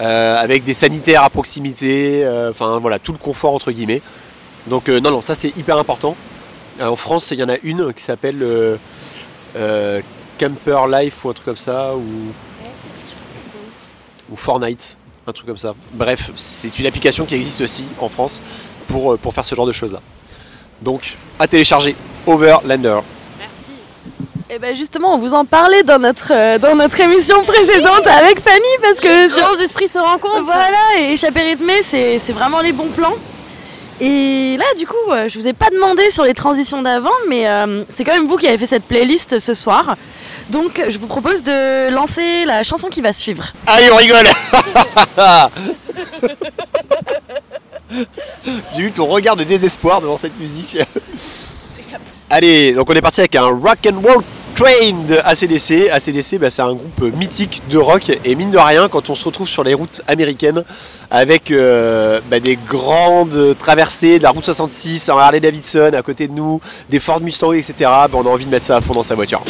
euh, avec des sanitaires à proximité. euh, Enfin, voilà, tout le confort, entre guillemets. Donc, euh, non, non, ça c'est hyper important. Euh, en France, il y en a une qui s'appelle euh, euh, Camper Life ou un truc comme ça. Ou, ou Fortnite, un truc comme ça. Bref, c'est une application qui existe aussi en France pour, euh, pour faire ce genre de choses-là. Donc, à télécharger Overlander. Et ben justement, on vous en parlait dans notre, euh, dans notre émission précédente avec Fanny parce que sur grands esprits se rencontrent. Voilà, et échapper rythmé, c'est c'est vraiment les bons plans. Et là, du coup, euh, je vous ai pas demandé sur les transitions d'avant, mais euh, c'est quand même vous qui avez fait cette playlist ce soir. Donc, je vous propose de lancer la chanson qui va suivre. Allez, on rigole J'ai eu ton regard de désespoir devant cette musique. Allez, donc on est parti avec un Rock and Roll Train de ACDC. ACDC, bah, c'est un groupe mythique de rock et mine de rien, quand on se retrouve sur les routes américaines avec euh, bah, des grandes traversées de la route 66 en Harley Davidson à côté de nous, des Ford Mustang, etc., bah, on a envie de mettre ça à fond dans sa voiture.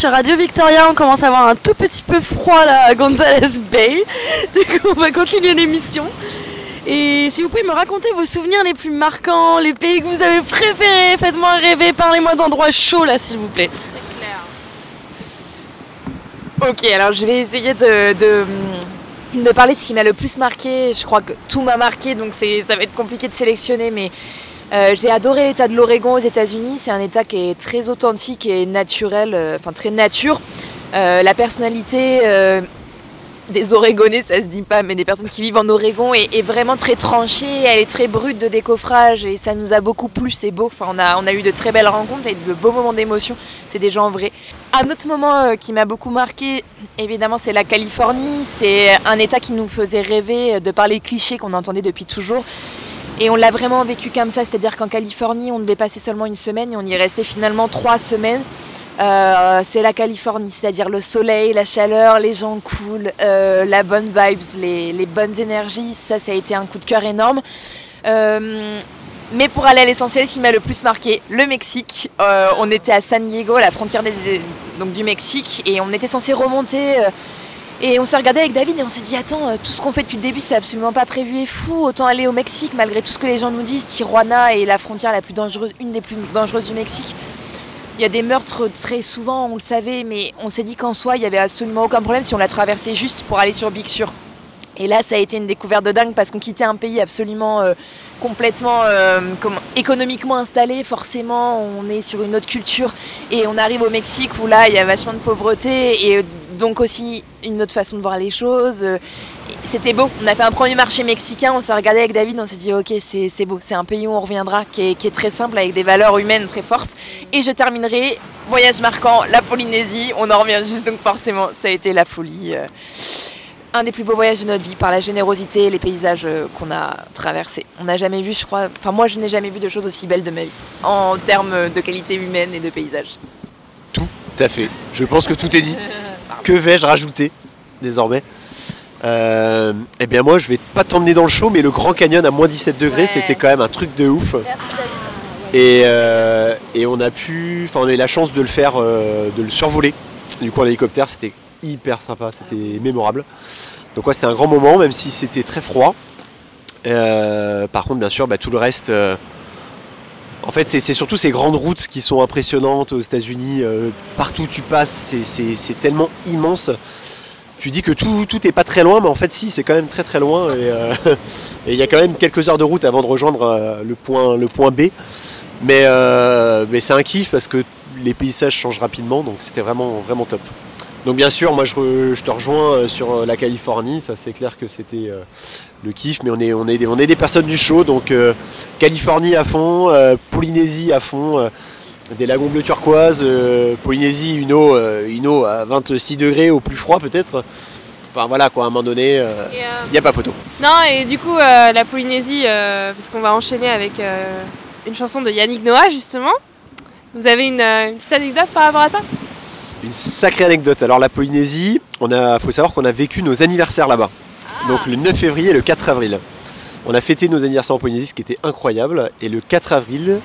Sur Radio Victoria. On commence à avoir un tout petit peu froid là à Gonzales Bay. Du coup, on va continuer l'émission. Et si vous pouvez me raconter vos souvenirs les plus marquants, les pays que vous avez préférés, faites-moi rêver, parlez-moi d'endroits chauds là, s'il vous plaît. Ok, alors je vais essayer de, de, de parler de ce qui m'a le plus marqué. Je crois que tout m'a marqué, donc c'est, ça va être compliqué de sélectionner, mais euh, j'ai adoré l'état de l'Oregon aux États-Unis. C'est un état qui est très authentique et naturel, euh, enfin très nature. Euh, la personnalité des Oregonais, ça se dit pas, mais des personnes qui vivent en Oregon est, vraiment très tranchée. Elle est très brute de décoffrage et ça nous a beaucoup plu. C'est beau. Enfin, on a, on a eu de très belles rencontres et de beaux moments d'émotion. C'est des gens vrais. Un autre moment qui m'a beaucoup marqué, évidemment, c'est la Californie. C'est un état qui nous faisait rêver de par les clichés qu'on entendait depuis toujours. Et on l'a vraiment vécu comme ça, c'est-à-dire qu'en Californie, on devait passer seulement une semaine et on y restait finalement trois semaines. Euh, c'est la Californie, c'est-à-dire le soleil, la chaleur, les gens cool, euh, la bonne vibes, les, bonnes énergies. Ça, ça a été un coup de cœur énorme. Euh, mais pour aller à l'essentiel, ce qui m'a le plus marqué, le Mexique. On était à San Diego, à la frontière du Mexique, et on était censé remonter. Et on s'est regardé avec David et on s'est dit attends, euh, tout ce qu'on fait depuis le début, c'est absolument pas prévu et fou. Autant aller au Mexique malgré tout ce que les gens nous disent. Tijuana est la frontière la plus dangereuse, une des plus dangereuses du Mexique. Il y a des meurtres très souvent, on le savait, mais on s'est dit qu'en soi, il y avait absolument aucun problème si on la traversait juste pour aller sur Big Sur. Et là, ça a été une découverte de dingue parce qu'on quittait un pays absolument euh, complètement euh, économiquement installé. Forcément, on est sur une autre culture et on arrive au Mexique où là, il y a vachement de pauvreté et donc aussi une autre façon de voir les choses. Euh, C'était beau. On a fait un premier marché mexicain. On s'est regardé avec David. On s'est dit, ok, c'est beau. C'est un pays où on reviendra, qui est, qui est très simple avec des valeurs humaines très fortes. Et je terminerai voyage marquant, la Polynésie. On en revient juste donc forcément, ça a été la folie. euh, un des plus beaux voyages de notre vie par la générosité et les paysages euh, qu'on a traversés. On n'a jamais vu, je crois, enfin moi je n'ai jamais vu de choses aussi belles de ma vie en termes de qualité humaine et de paysage. Tout à fait. Je pense que tout est dit. Que vais-je rajouter désormais? Euh, Eh bien moi je vais pas t'emmener dans le show mais le Grand Canyon à moins 17 degrés Ouais. c'était quand même un truc de ouf. Et, euh, et on a pu, enfin on a eu la chance de le faire, euh, de le survoler. Du coup en hélicoptère c'était hyper sympa, c'était mémorable. Donc ouais c'était un grand moment même si c'était très froid. Par contre bien sûr bah, tout le reste, en fait c'est surtout ces grandes routes qui sont impressionnantes aux États-Unis. euh, partout où tu passes c'est- tellement immense. Tu dis que tout, tout est pas très loin, mais en fait si, c'est quand même très très loin. Et euh, il y a quand même quelques heures de route avant de rejoindre euh, le, point, B. Mais, c'est un kiff parce que les paysages changent rapidement, donc c'était vraiment, vraiment top. Donc bien sûr, moi je, te rejoins sur la Californie, ça c'est clair que c'était le kiff, mais on est, on, est des, on est des personnes du show, donc euh, Californie à fond, euh, Polynésie à fond, euh, des lagons bleus turquoise, Polynésie, une eau, une eau à 26 degrés au plus froid peut-être. Enfin voilà quoi, à un moment donné, il n'y a pas photo. Non, et du coup, la Polynésie, parce qu'on va enchaîner avec une chanson de Yannick Noah, justement. Vous avez une, une petite anecdote par rapport à ça? Une sacrée anecdote. Alors la Polynésie, a, faut savoir qu'on a vécu nos anniversaires là-bas. Donc le 9 février et le 4 avril. On a fêté nos anniversaires en Polynésie, ce qui était incroyable. Et le 4 avril,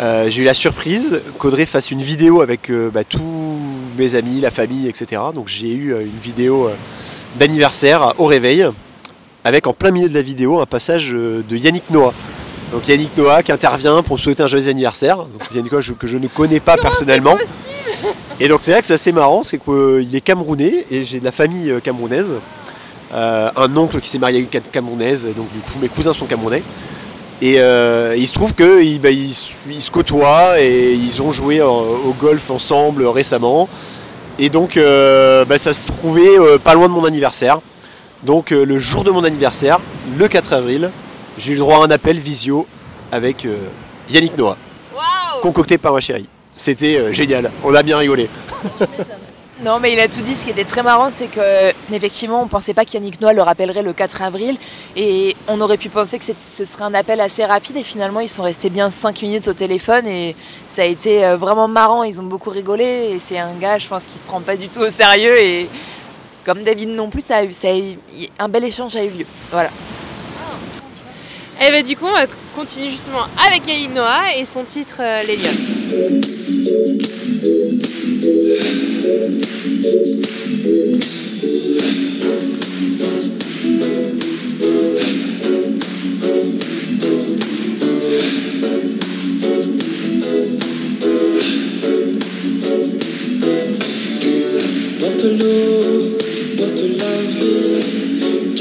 euh, j'ai eu la surprise qu'Audrey fasse une vidéo avec euh, bah, tous mes amis, la famille, etc. Donc j'ai eu euh, une vidéo d'anniversaire au réveil, avec en plein milieu de la vidéo un passage de Yannick Noah. Donc Yannick Noah qui intervient pour me souhaiter un joyeux anniversaire. Donc Yannick Noah que je ne connais pas personnellement. Et donc c'est vrai que c'est assez marrant, c'est qu'il est camerounais et j'ai de la famille camerounaise. Euh, un oncle qui s'est marié avec une camerounaise, donc du coup mes cousins sont camerounais. Et euh, il se trouve qu'ils bah, ils se- ils se côtoient et ils ont joué au golf ensemble récemment. Et donc euh, bah, ça se trouvait euh, pas loin de mon anniversaire. Donc le jour de mon anniversaire, le 4 avril, j'ai eu le droit à un appel visio avec Yannick Noah, concocté par ma chérie. C'était génial, on a bien rigolé. Non, mais il a tout dit. Ce qui était très marrant, c'est que effectivement, on pensait pas qu'Yannick Noah le rappellerait le 4 avril, et on aurait pu penser que ce serait un appel assez rapide. Et finalement, ils sont restés bien 5 minutes au téléphone, et ça a été euh, vraiment marrant. Ils ont beaucoup rigolé, et c'est un gars, je pense, qui se prend pas du tout au sérieux. Et comme David non plus, ça a eu- un bel échange a eu lieu. Voilà. Et bah du coup on va continuer justement avec Yaline Noah et son titre euh, Les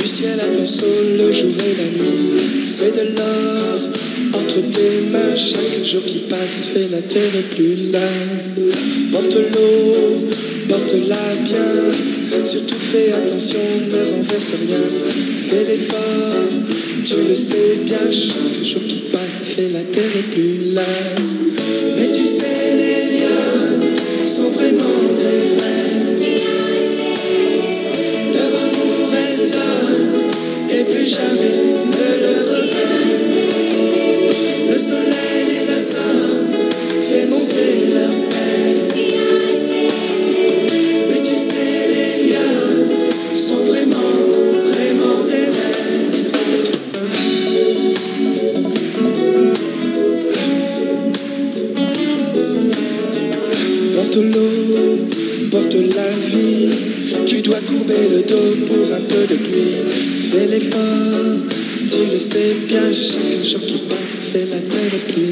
du ciel à ton sol, le jour et la nuit. C'est de l'or entre tes mains, chaque jour qui passe fait la terre plus lasse. Porte l'eau, porte-la bien, surtout fais attention, ne renverse rien. Fais l'effort, tu le sais bien, chaque jour qui passe fait la terre plus lasse. Mais tu sais, les liens sont vraiment des rêves. Et plus jamais ne le reprenne. Le soleil les assomme, fait monter leur peine. De. Fais l'effort, tu le sais bien. Chaque jour qui passe fait la terre plus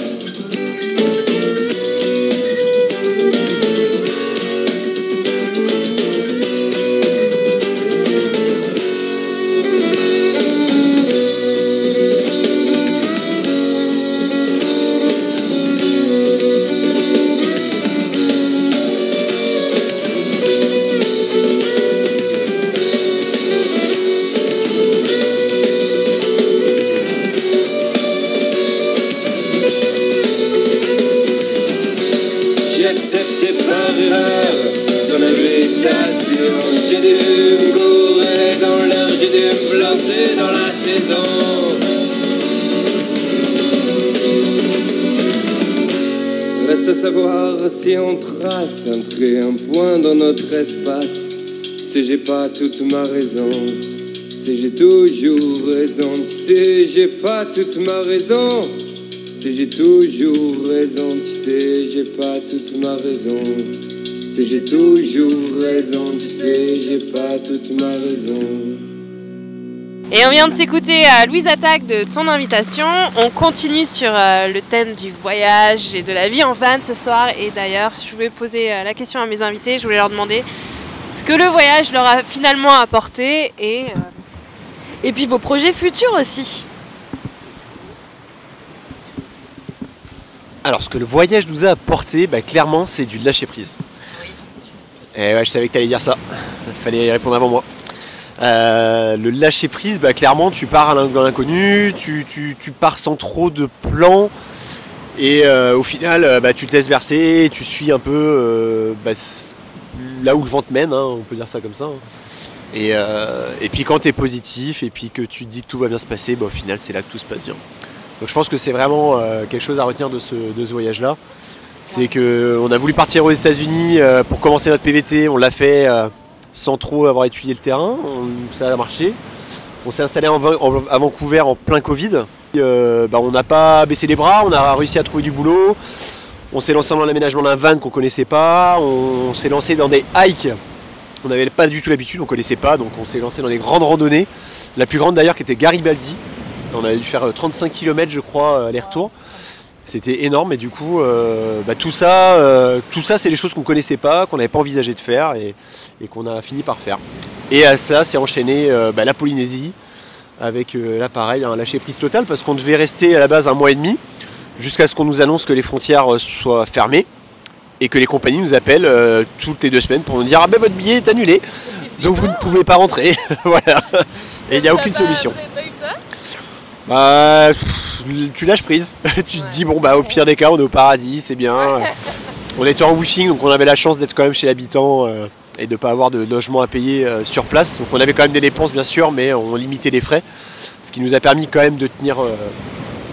Espace. Tu j'ai pas toute ma raison. Tu j'ai toujours raison. Tu sais, j'ai pas toute ma raison. Tu j'ai toujours raison. Tu sais, j'ai pas toute ma raison. Tu j'ai toujours raison. Tu sais, j'ai pas toute ma raison. Et on vient de s'écouter à Louise Attaque de ton invitation. On continue sur euh, le thème du voyage et de la vie en van ce soir. Et d'ailleurs, je voulais poser euh, la question à mes invités. Je voulais leur demander ce que le voyage leur a finalement apporté et, euh, Et puis vos projets futurs aussi. Alors, ce que le voyage nous a apporté, bah, clairement, c'est du lâcher prise. Et ouais, je savais que t'allais dire ça. Il fallait y répondre avant moi. Euh, le lâcher prise, bah, clairement, tu pars dans l'inconnu, tu, tu- tu pars sans trop de plans. Et euh, au final, euh, bah, tu te laisses bercer, tu suis un peu euh, bah, là où le vent te mène, hein, on peut dire ça comme ça. hein. Et, et puis quand tu es positif et puis que tu te dis que tout va bien se passer, bah, au final, c'est là que tout se passe bien. Donc je pense que c'est vraiment quelque chose à retenir de ce, de ce voyage-là. C'est qu'on a voulu partir aux États-Unis pour commencer notre PVT, on l'a fait sans trop avoir étudié le terrain, ça a marché. On s'est installé à Vancouver en plein Covid. Euh, bah, on n'a pas baissé les bras, on a réussi à trouver du boulot. On s'est lancé dans l'aménagement d'un van qu'on connaissait pas. On s'est lancé dans des hikes. On n'avait pas du tout l'habitude, on connaissait pas, donc on s'est lancé dans des grandes randonnées. La plus grande d'ailleurs qui était Garibaldi. On a dû faire euh, 35 km je crois euh, aller-retour. C'était énorme et du coup euh, bah, tout ça, euh, tout ça c'est des choses qu'on connaissait pas, qu'on n'avait pas envisagé de faire et, et qu'on a fini par faire. Et à ça s'est enchaîné euh, bah, la Polynésie avec euh, là pareil un lâcher prise total parce qu'on devait rester à la base un mois et demi jusqu'à ce qu'on nous annonce que les frontières soient fermées et que les compagnies nous appellent euh, toutes les deux semaines pour nous dire ah ben votre billet est annulé. Donc vous ne pouvez pas rentrer. Voilà. Et il n'y a aucune solution. Bah, tu lâches prise. tu te dis, bon, bah, au pire des cas, on est au paradis, c'est bien. on était en wishing, donc on avait la chance d'être quand même chez l'habitant euh, et de ne pas avoir de logement à payer euh, sur place. Donc on avait quand même des dépenses, bien sûr, mais on limitait les frais. Ce qui nous a permis quand même de tenir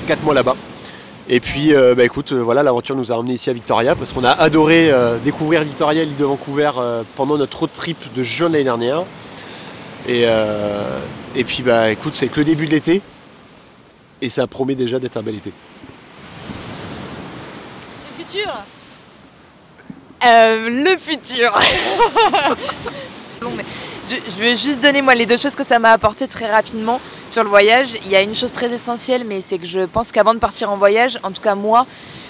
4 mois là-bas. Et puis, euh, bah, écoute, euh, voilà, l'aventure nous a emmenés ici à Victoria parce qu'on a adoré euh, découvrir Victoria, l'île de Vancouver, euh, pendant notre road trip de juin de l'année dernière. Et, euh, et puis, bah, écoute, c'est que le début de l'été. Et ça promet déjà d'être un bel été. Le futur Euh, Le futur Non, mais je, je vais juste donner moi les deux choses que ça m'a apporté très rapidement sur le voyage. Il y a une chose très essentielle, mais c'est que je pense qu'avant de partir en voyage, en tout cas moi,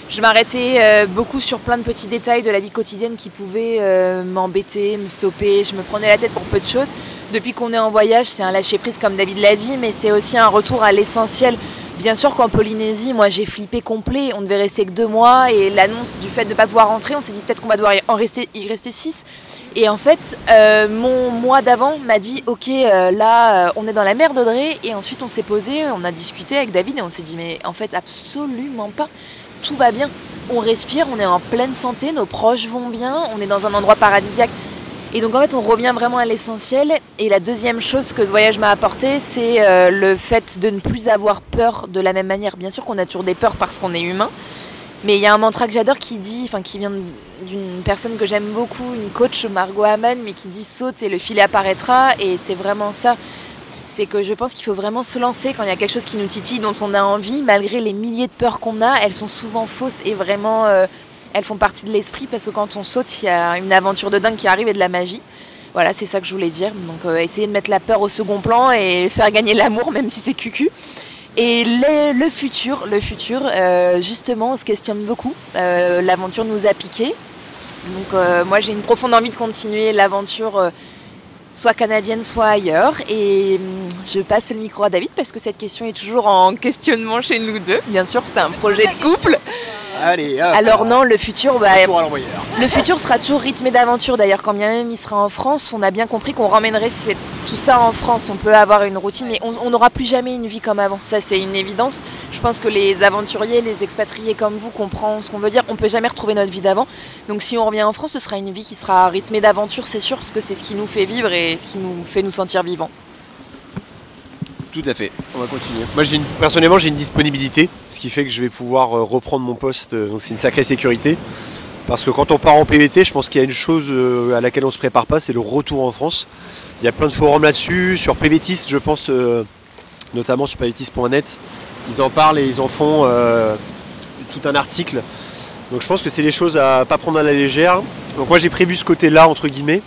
je m'arrêtais euh, beaucoup sur plein de petits détails de la vie quotidienne qui pouvaient euh, m'embêter, me stopper. Je me prenais la tête pour peu de choses. Depuis qu'on est en voyage, c'est un lâcher prise comme David l'a dit, mais c'est aussi un retour à l'essentiel. Bien sûr qu'en Polynésie, moi j'ai flippé complet. On devait rester que deux mois et l'annonce du fait de ne pas pouvoir rentrer, on s'est dit peut-être qu'on va devoir en rester, y rester six. Et en fait, euh, mon mois d'avant m'a dit ok, euh, là euh, on est dans la mer d'Audrey. Et ensuite on s'est posé, on a discuté avec David et on s'est dit mais en fait absolument pas. Tout va bien. On respire, on est en pleine santé, nos proches vont bien, on est dans un endroit paradisiaque. Et donc en fait on revient vraiment à l'essentiel. Et la deuxième chose que ce voyage m'a apporté, c'est euh, le fait de ne plus avoir peur de la même manière. Bien sûr qu'on a toujours des peurs parce qu'on est humain. Mais il y a un mantra que j'adore qui dit, enfin qui vient d'une personne que j'aime beaucoup, une coach Margot Haman, mais qui dit saute et le filet apparaîtra. Et c'est vraiment ça. C'est que je pense qu'il faut vraiment se lancer quand il y a quelque chose qui nous titille, dont on a envie, malgré les milliers de peurs qu'on a, elles sont souvent fausses et vraiment euh, elles font partie de l'esprit parce que quand on saute, il y a une aventure de dingue qui arrive et de la magie. Voilà, c'est ça que je voulais dire. Donc euh, essayer de mettre la peur au second plan et faire gagner l'amour, même si c'est cucu. Et le, futur, le futur, euh, justement, on se questionne beaucoup. Euh, l'aventure nous a piqué. Donc moi j'ai une profonde envie de continuer l'aventure soit canadienne, soit ailleurs. Et hum, je passe le micro à David parce que cette question est toujours en questionnement chez nous deux. Bien sûr, c'est un projet de couple. Allez, hop, Alors non, le futur, bah, retour à l'envoyeur. le futur sera toujours rythmé d'aventure. D'ailleurs, quand bien même il sera en France, on a bien compris qu'on ramènerait cette- tout ça en France. On peut avoir une routine, mais on on n'aura plus jamais une vie comme avant. Ça, c'est une évidence. Je pense que les aventuriers, les expatriés comme vous comprennent ce qu'on veut dire. On peut jamais retrouver notre vie d'avant. Donc, si on revient en France, ce sera une vie qui sera rythmée d'aventure, c'est sûr, parce que c'est ce qui nous fait vivre et ce qui nous fait nous sentir vivants. Tout à fait, on va continuer. Moi, j'ai une- personnellement, j'ai une disponibilité, ce qui fait que je vais pouvoir euh, reprendre mon poste, euh, donc c'est une sacrée sécurité. Parce que quand on part en PVT, je pense qu'il y a une chose euh, à laquelle on se prépare pas, c'est le retour en France. Il y a plein de forums là-dessus, sur PVTist, je pense, notamment sur pvtist.net. Ils en parlent et ils en font tout un article. Donc je pense que c'est des choses à pas prendre à la légère. Donc moi j'ai prévu ce côté-là entre guillemets.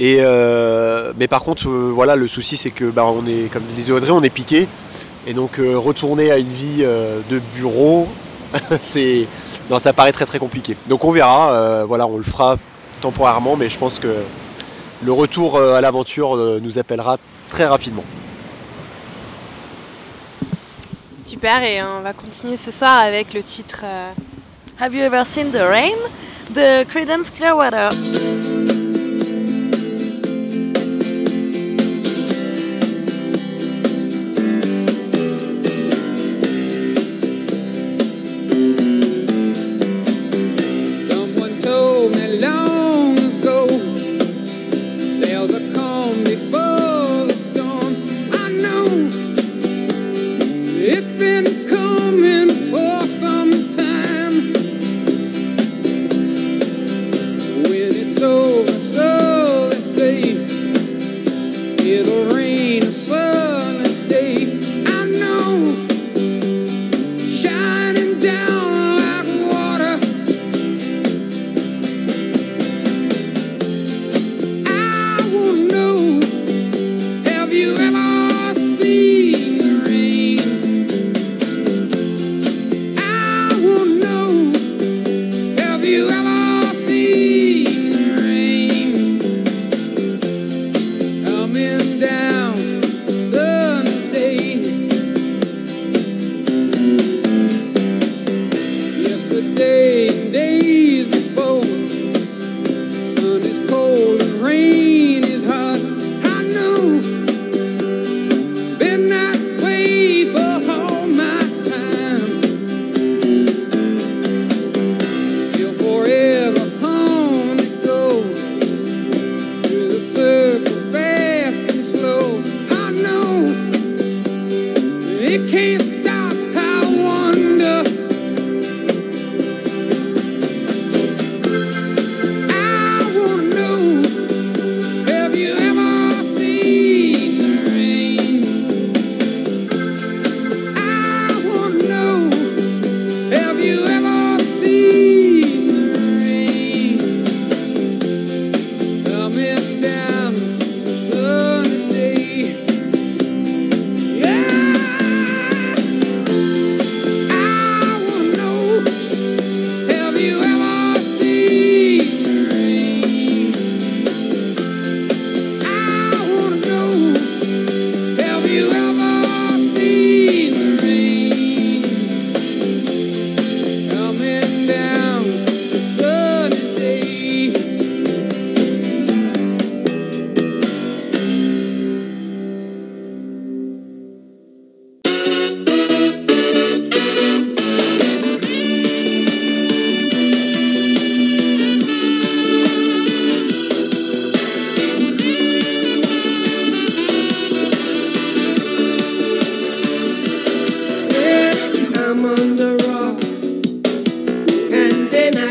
Euh, mais par contre euh, voilà le souci c'est que bah, est comme disait Audrey on est piqué et donc euh, retourner à une vie de bureau c'est non ça paraît très très compliqué. Donc on verra voilà on le fera temporairement mais je pense que le retour à l'aventure nous appellera très rapidement. Super, et on va continuer ce soir avec le titre. Have you ever seen the rain? de Creedence Clearwater.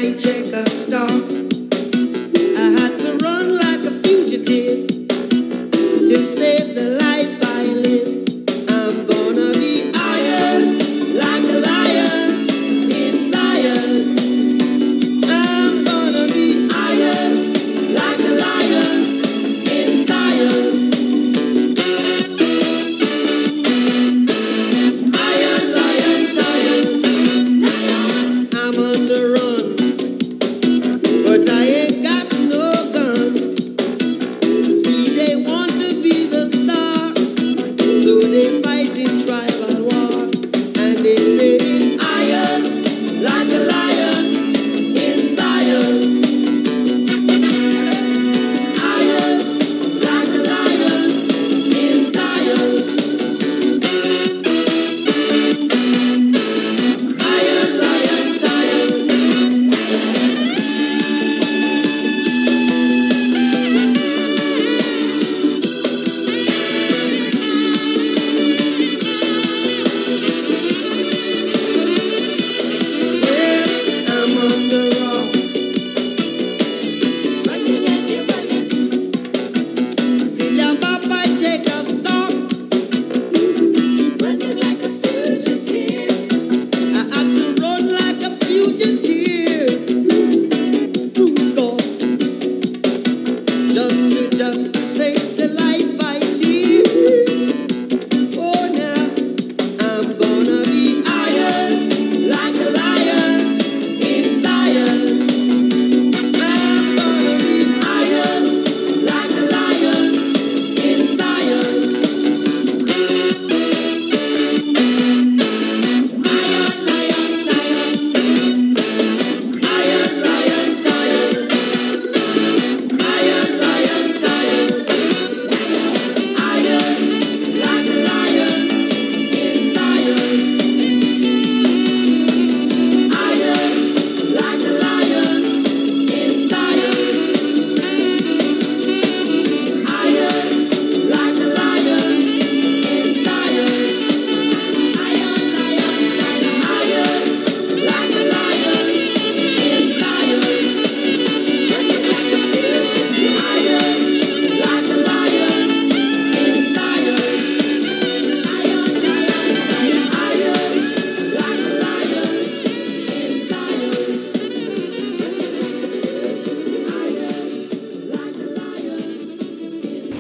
19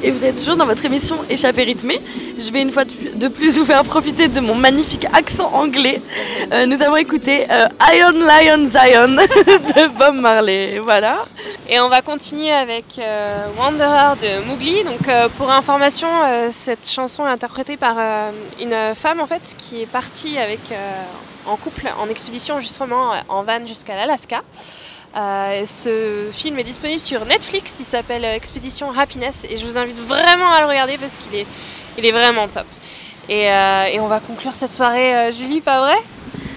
êtes toujours dans votre émission Échappée rythmée. Je vais une fois de plus vous faire profiter de mon magnifique accent anglais. Euh, nous avons écouté euh, Iron Lion Zion de Bob Marley. Voilà. Et on va continuer avec euh, Wanderer de Mowgli. Donc pour information, cette chanson est interprétée par une femme en fait qui est partie avec en couple en expédition justement en van jusqu'à l'Alaska. Euh, ce film est disponible sur Netflix, il s'appelle euh, Expédition Happiness et je vous invite vraiment à le regarder parce qu'il est, il est vraiment top. Et, euh, et on va conclure cette soirée, euh, Julie, pas vrai?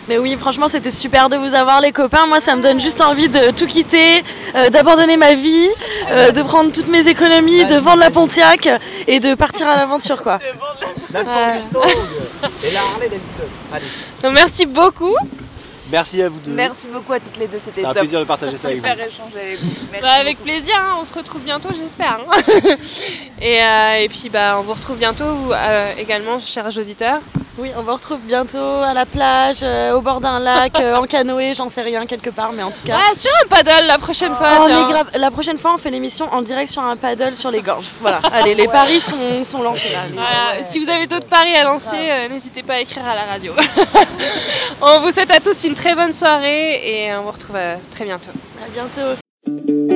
Mais oui, franchement, c'était super de vous avoir, les copains. Moi, ça me donne juste envie de tout quitter, euh, d'abandonner ma vie, euh, de prendre toutes mes économies, de vendre la Pontiac et de partir à l'aventure, quoi. La. Mustang et la Harley Davidson. Allez. Merci beaucoup. Merci à vous deux. Merci beaucoup à toutes les deux, c'était un plaisir de partager ça avec vous. Super échange avec vous. Merci Bah, avec beaucoup. plaisir, hein, on se retrouve bientôt, j'espère. hein. et, euh, et puis bah, on vous retrouve bientôt vous, euh, également, chers auditeurs. Oui, on vous retrouve bientôt à la plage, euh, au bord d'un lac, euh, en canoë, j'en sais rien, quelque part, mais en tout cas. Ah, sur un paddle la prochaine fois. Grave, la prochaine fois, on fait l'émission en direct sur un paddle sur les gorges. Voilà, allez, les paris sont, sont lancés là. Voilà, Si vous avez d'autres paris à lancer, euh, n'hésitez pas à écrire à la radio. on vous souhaite à tous une très bonne soirée et on vous retrouve euh, très bientôt. À bientôt.